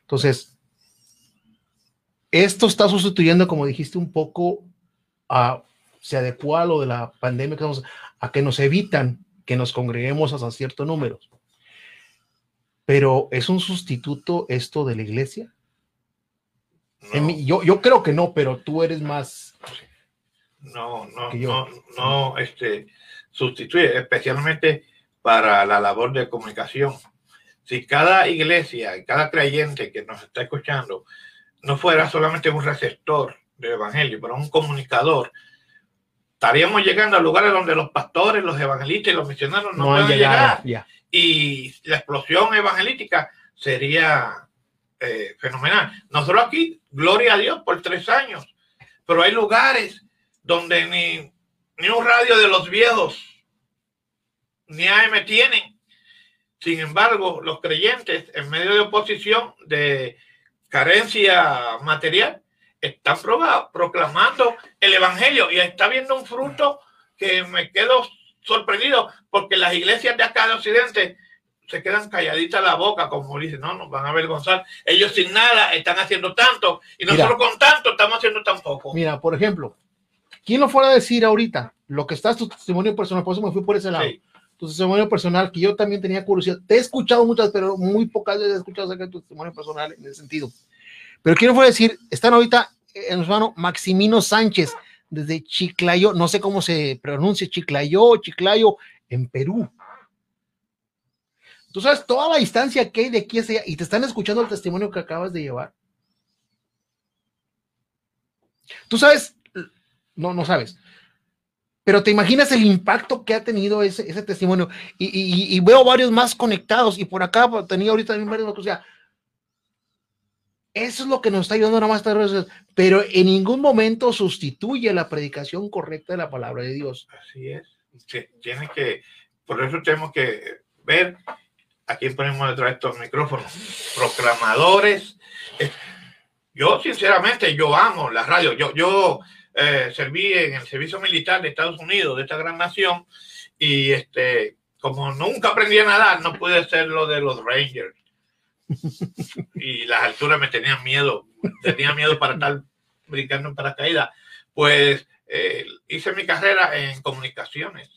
Entonces, esto está sustituyendo, como dijiste, un poco a, se adecua a lo de la pandemia, que a que nos evitan que nos congreguemos hasta cierto número. Pero ¿es un sustituto esto de la iglesia? En No, mí- yo, yo creo que no, pero tú eres más... no, no, que yo. no, no, este, sustituye, especialmente para la labor de comunicación. Si cada iglesia y cada creyente que nos está escuchando no fuera solamente un receptor del evangelio, pero un comunicador, estaríamos llegando a lugares donde los pastores, los evangelistas y los misioneros no, No, pueden llegar. Ya. Y la explosión evangelística sería eh, fenomenal. Nosotros aquí, gloria a Dios por tres años, pero hay lugares donde ni, ni un radio de los viejos ni AM tienen. Sin embargo, los creyentes, en medio de oposición, de carencia material, están proclamando el evangelio y está viendo un fruto que me quedo sorprendido porque las iglesias de acá de Occidente se quedan calladitas la boca, como dicen, no, nos van a avergonzar. Ellos sin nada están haciendo tanto y Mira. nosotros con tanto estamos haciendo tan poco. Mira, por ejemplo, ¿quién lo fuera a decir ahorita? Lo que está es tu testimonio personal, por eso me fui por ese lado. Sí. Tu testimonio personal, que yo también tenía curiosidad. Te he escuchado muchas, pero muy pocas veces he escuchado acerca de tu testimonio personal en ese sentido. Pero fuera a decir, están ahorita en su mano Maximino Sánchez, desde Chiclayo, no sé cómo se pronuncia, Chiclayo, Chiclayo, en Perú. Tú sabes toda la distancia que hay de aquí hacia allá y te están escuchando el testimonio que acabas de llevar. Tú sabes, no, no sabes, pero te imaginas el impacto que ha tenido ese, ese testimonio y, veo varios más conectados y por acá tenía ahorita también varios, o sea, eso es lo que nos está ayudando nada más sociales, pero en ningún momento sustituye la predicación correcta de la palabra de Dios. Así es. Que, por eso tenemos que ver a quién ponemos detrás de estos micrófonos. Proclamadores. Yo, sinceramente, yo amo la radio. Yo, yo eh, serví en el servicio militar de Estados Unidos, de esta gran nación, y este, como nunca aprendí a nadar, no pude hacer lo de los Rangers. Y las alturas me tenían miedo. Tenía miedo para estar brincando en paracaídas. Pues eh, hice mi carrera en comunicaciones,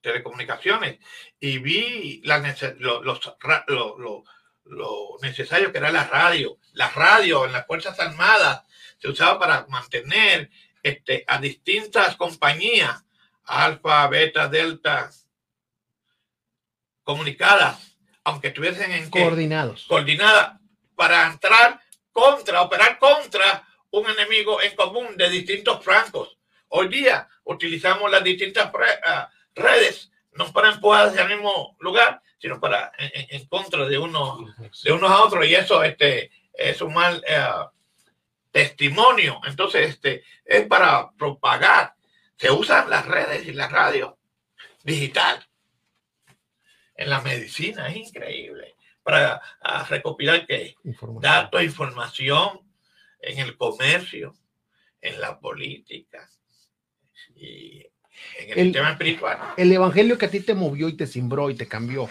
telecomunicaciones, y vi la lo, los lo- lo- lo necesario que era la radio. La radio en las Fuerzas Armadas se usaba para mantener este, a distintas compañías, alfa, beta, delta, comunicadas, aunque estuviesen en qué? Coordinados. coordinada para entrar contra, operar contra un enemigo en común de distintos francos. Hoy día utilizamos las distintas ah, redes, no para empujar hacia el mismo lugar, sino para en, contra de uno de unos a otros y eso este, es un mal eh, testimonio. Entonces, este, es para propagar. Se usan las redes y la radio digital. En la medicina es increíble. Para ah, recopilar que datos, información en el comercio, en la política y en el, El- sistema espiritual. El evangelio que a ti te movió y te cimbró y te cambió,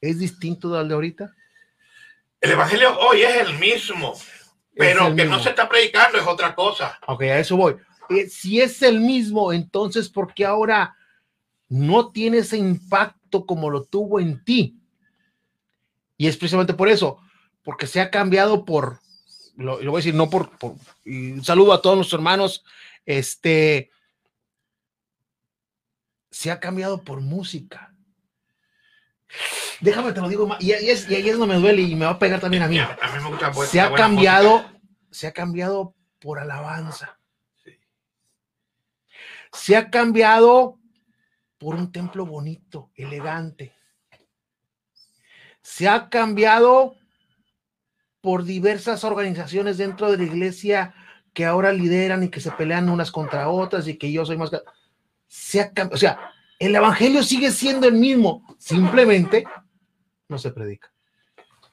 ¿es distinto del de ahorita? El evangelio hoy es el mismo, pero el que no se está predicando es otra cosa. Ok, a eso voy. Eh, si es el mismo, entonces, ¿por qué ahora no tiene ese impacto como lo tuvo en ti? Y es precisamente por eso, porque se ha cambiado por, lo, lo voy a decir, no por, por- y un saludo a todos nuestros hermanos, este, se ha cambiado por música. Déjame te lo digo, y ahí es, y ahí es donde me duele y me va a pegar también a mí. A mí me gusta Se ha cambiado, música. se ha cambiado por alabanza. Se ha cambiado por un templo bonito, elegante. Se ha cambiado por diversas organizaciones dentro de la iglesia que ahora lideran y que se pelean unas contra otras y que yo soy más. Se ha cam- o sea, el evangelio sigue siendo el mismo, simplemente no se predica.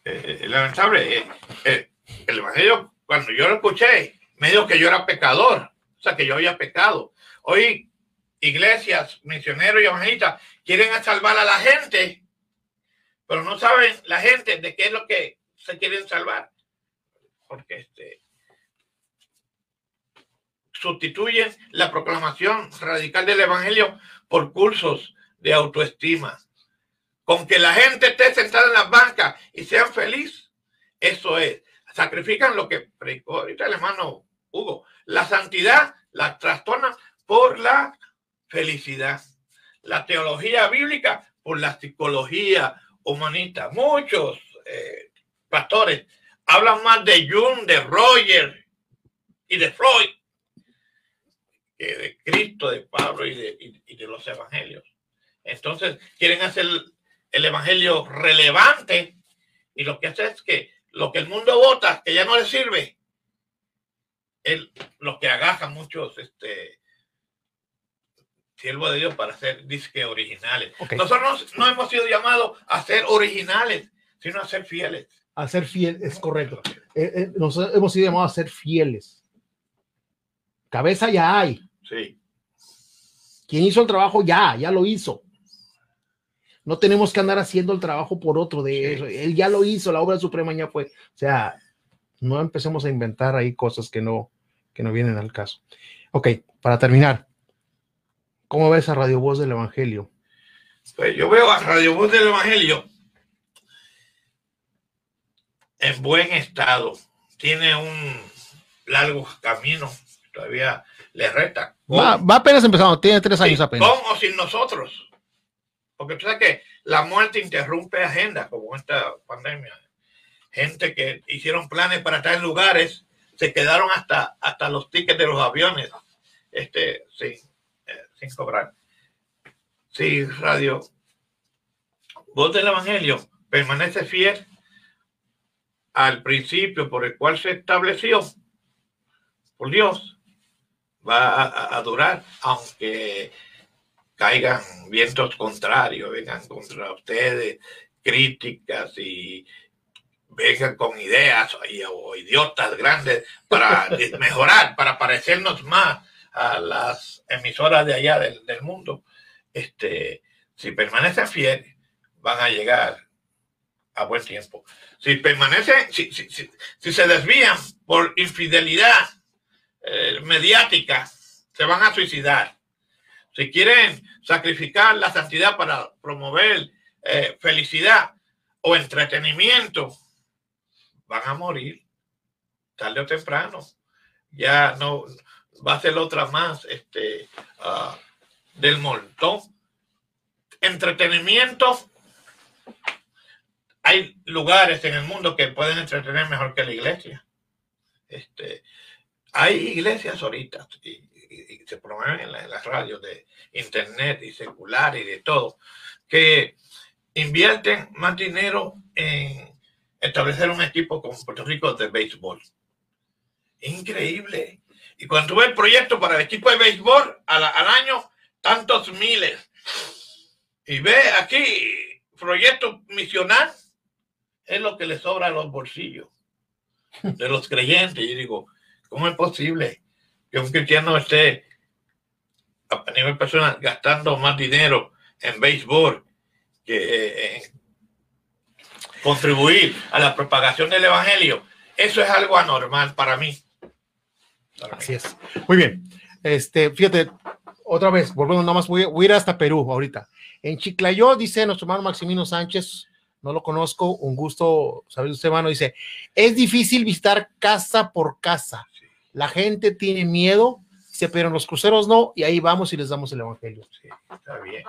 Eh, eh, eh, el evangelio, cuando yo lo escuché, me dijo que yo era pecador, o sea, que yo había pecado. Hoy, iglesias, misioneros y evangelistas quieren salvar a la gente, pero no saben la gente de qué es lo que se quieren salvar. Porque este, sustituyen la proclamación radical del evangelio por cursos de autoestima con que la gente esté sentada en las bancas y sean felices. Eso es. Sacrifican lo que predicó ahorita el hermano Hugo. La santidad la trastornan por la felicidad. La teología bíblica por la psicología humanista. Muchos eh, pastores hablan más de Jung, de Roger y de Freud que de Cristo, de Pablo y de, los evangelios. Entonces quieren hacer el evangelio relevante y lo que hace es que lo que el mundo vota, que ya no le sirve, el, lo que agaja muchos este, siervos de Dios para ser disque originales. Nosotros no hemos sido llamados a ser originales, sino a ser fieles. A ser fiel, es correcto. Eh, eh, nos hemos sido llamados a ser fieles. Cabeza ya hay. Sí, Quien hizo el trabajo ya, ya lo hizo. No tenemos que andar haciendo el trabajo por otro de Sí. eso. Él ya lo hizo, la obra suprema ya fue. O sea, no empecemos a inventar ahí cosas que no, que no vienen al caso. Ok, para terminar, ¿cómo ves a Radio Voz del Evangelio? Pues yo veo a Radio Voz del Evangelio en buen estado. Tiene un largo camino. Todavía le resta. Con, Va, va apenas empezando, tiene tres sí, años apenas. con o sin nosotros. Porque tú sabes que la muerte interrumpe agenda, como esta pandemia. Gente que hicieron planes para estar en lugares, se quedaron hasta, hasta los tickets de los aviones este, sin, sin cobrar. Sí, Radio Voz del Evangelio permanece fiel al principio por el cual se estableció por Dios. Va a, a durar, aunque caigan vientos contrarios, vengan contra ustedes, críticas y vengan con ideas y, o idiotas grandes para [laughs] mejorar, para parecernos más a las emisoras de allá del, mundo. Este, si permanecen fieles, van a llegar a buen tiempo. Si permanecen, si, si, si, si se desvían por infidelidad eh, mediática, se van a suicidar. Si quieren sacrificar la santidad para promover eh, felicidad o entretenimiento, van a morir tarde o temprano. Ya no va a ser otra más este, uh, del montón. Entretenimiento. Hay lugares en el mundo que pueden entretener mejor que la iglesia. Este, hay iglesias ahorita y, se promueven en, la, las radios de internet y secular y de todo, que invierten más dinero en establecer un equipo con Puerto Rico de béisbol. Increíble. Y cuando tú ves el proyecto para el equipo de béisbol al, al año, tantos miles. Y ve aquí, proyecto misional, es lo que le sobra a los bolsillos de los creyentes. Y digo, ¿cómo es posible que un cristiano esté a nivel personal gastando más dinero en béisbol que en contribuir a la propagación del evangelio? Eso es algo anormal para mí. Así es. Muy bien. Este, fíjate, otra vez, volviendo nada más, voy, voy a ir hasta Perú ahorita. En Chiclayo, dice nuestro hermano Maximino Sánchez, no lo conozco, un gusto saber usted, hermano, dice, es difícil visitar casa por casa. La gente tiene miedo, dice, pero en los cruceros no, y ahí vamos y les damos el evangelio. Sí, está bien.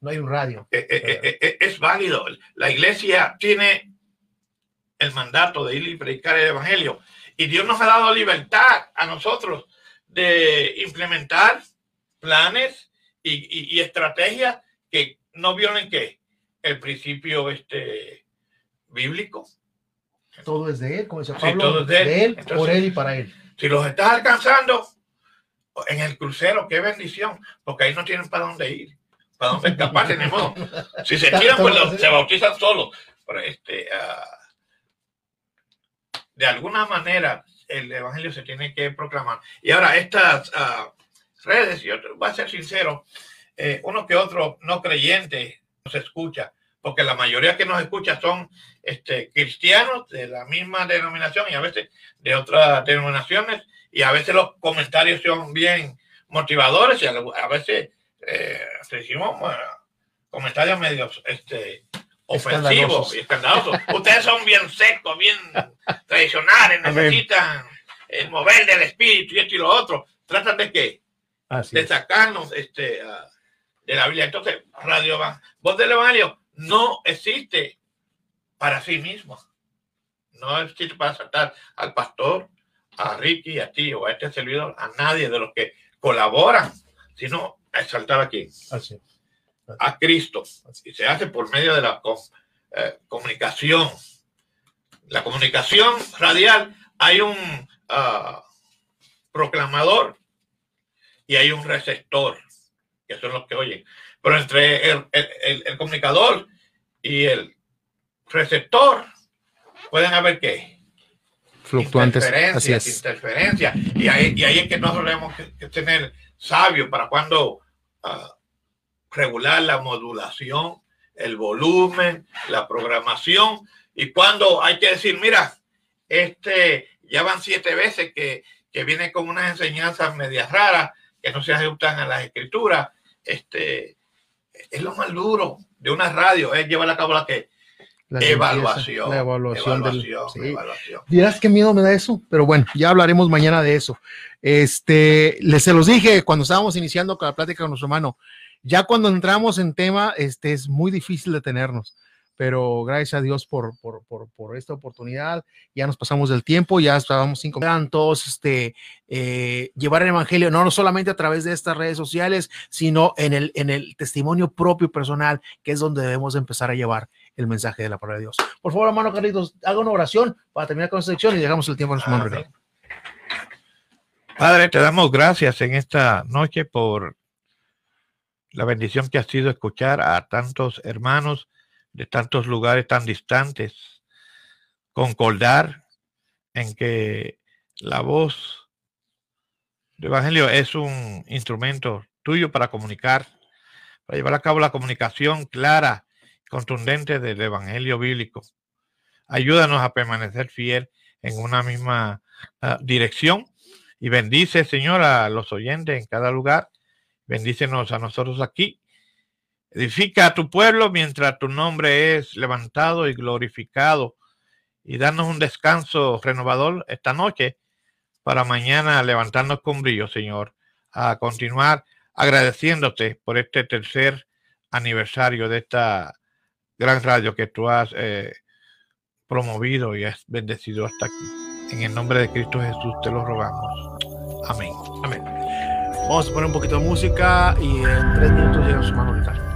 No hay un radio. Eh, eh, eh, es válido. La iglesia tiene el mandato de ir y predicar el evangelio. Y Dios nos ha dado libertad a nosotros de implementar planes y, y, y estrategias que no violen qué el principio este bíblico. Todo es de él, como dice Pablo, sí, todo es de él, de él Entonces, por él y para él. Si los estás alcanzando en el crucero, qué bendición, porque ahí no tienen para dónde ir, para dónde escaparse, ni modo. Si se tiran, pues los, se bautizan solos. Pero este, uh, de alguna manera, el evangelio se tiene que proclamar. Y ahora, estas uh, redes, yo voy a ser sincero, eh, uno que otro no creyente nos escucha, porque la mayoría que nos escucha son este, cristianos de la misma denominación y a veces de otras denominaciones, y a veces los comentarios son bien motivadores y a, veces eh, decimos comentarios medios este, ofensivos y escandalosos. Ustedes son bien secos, bien tradicionales, [laughs] necesitan el mover del espíritu y esto y lo otro. Tratan de qué? Así de sacarnos este, uh, de la Biblia. Entonces, Radio Voz del Evangelio no existe para sí mismo. No existe para saltar al pastor, a Ricky, a ti o a este servidor, a nadie de los que colaboran, sino a exaltar aquí Así. A Cristo. Y se hace por medio de la eh, comunicación. La comunicación radial, hay un uh, proclamador y hay un receptor, que son los que oyen. Pero entre el, el, el, el comunicador y el receptor pueden haber qué? Fluctuantes. Interferencias, interferencias. Y ahí, y ahí es que nosotros tenemos que, que tener sabio para cuando uh, regular la modulación el volumen, la programación y cuando hay que decir, mira, este, ya van siete veces que, que viene con unas enseñanzas medias raras que no se ajustan a las escrituras. Este, es lo más duro de una radio, es llevar a cabo la que La evaluación. La evaluación. del- evaluación, sí. evaluación. Dirás qué miedo me da eso, pero bueno, ya hablaremos mañana de eso. Este, les se los dije cuando estábamos iniciando con la plática con nuestro hermano. Ya cuando entramos en tema, este es muy difícil detenernos, pero gracias a Dios por, por, por, por esta oportunidad. Ya nos pasamos del tiempo, ya estábamos cinco todos este, eh, llevar el evangelio no solamente a través de estas redes sociales, sino en el, en el testimonio propio personal, que es donde debemos empezar a llevar el mensaje de la palabra de Dios. Por favor, hermano Carlitos, haga una oración para terminar con esta sección y dejamos el tiempo a nuestro hermano. Padre, te damos gracias en esta noche por la bendición que ha sido escuchar a tantos hermanos de tantos lugares tan distantes, concordar en que la voz del Evangelio es un instrumento tuyo para comunicar, para llevar a cabo la comunicación clara, contundente del Evangelio bíblico. Ayúdanos a permanecer fiel en una misma ah, dirección y bendice, Señor, a los oyentes en cada lugar. Bendícenos a nosotros aquí. Edifica a tu pueblo mientras tu nombre es levantado y glorificado. Y danos un descanso renovador esta noche para mañana levantarnos con brillo, Señor, a continuar agradeciéndote por este tercer aniversario de esta gran radio que tú has eh, promovido y has bendecido hasta aquí. En el nombre de Cristo Jesús te lo rogamos. Amén. Vamos a poner un poquito de música y en tres minutos llega su hermano Ricardo.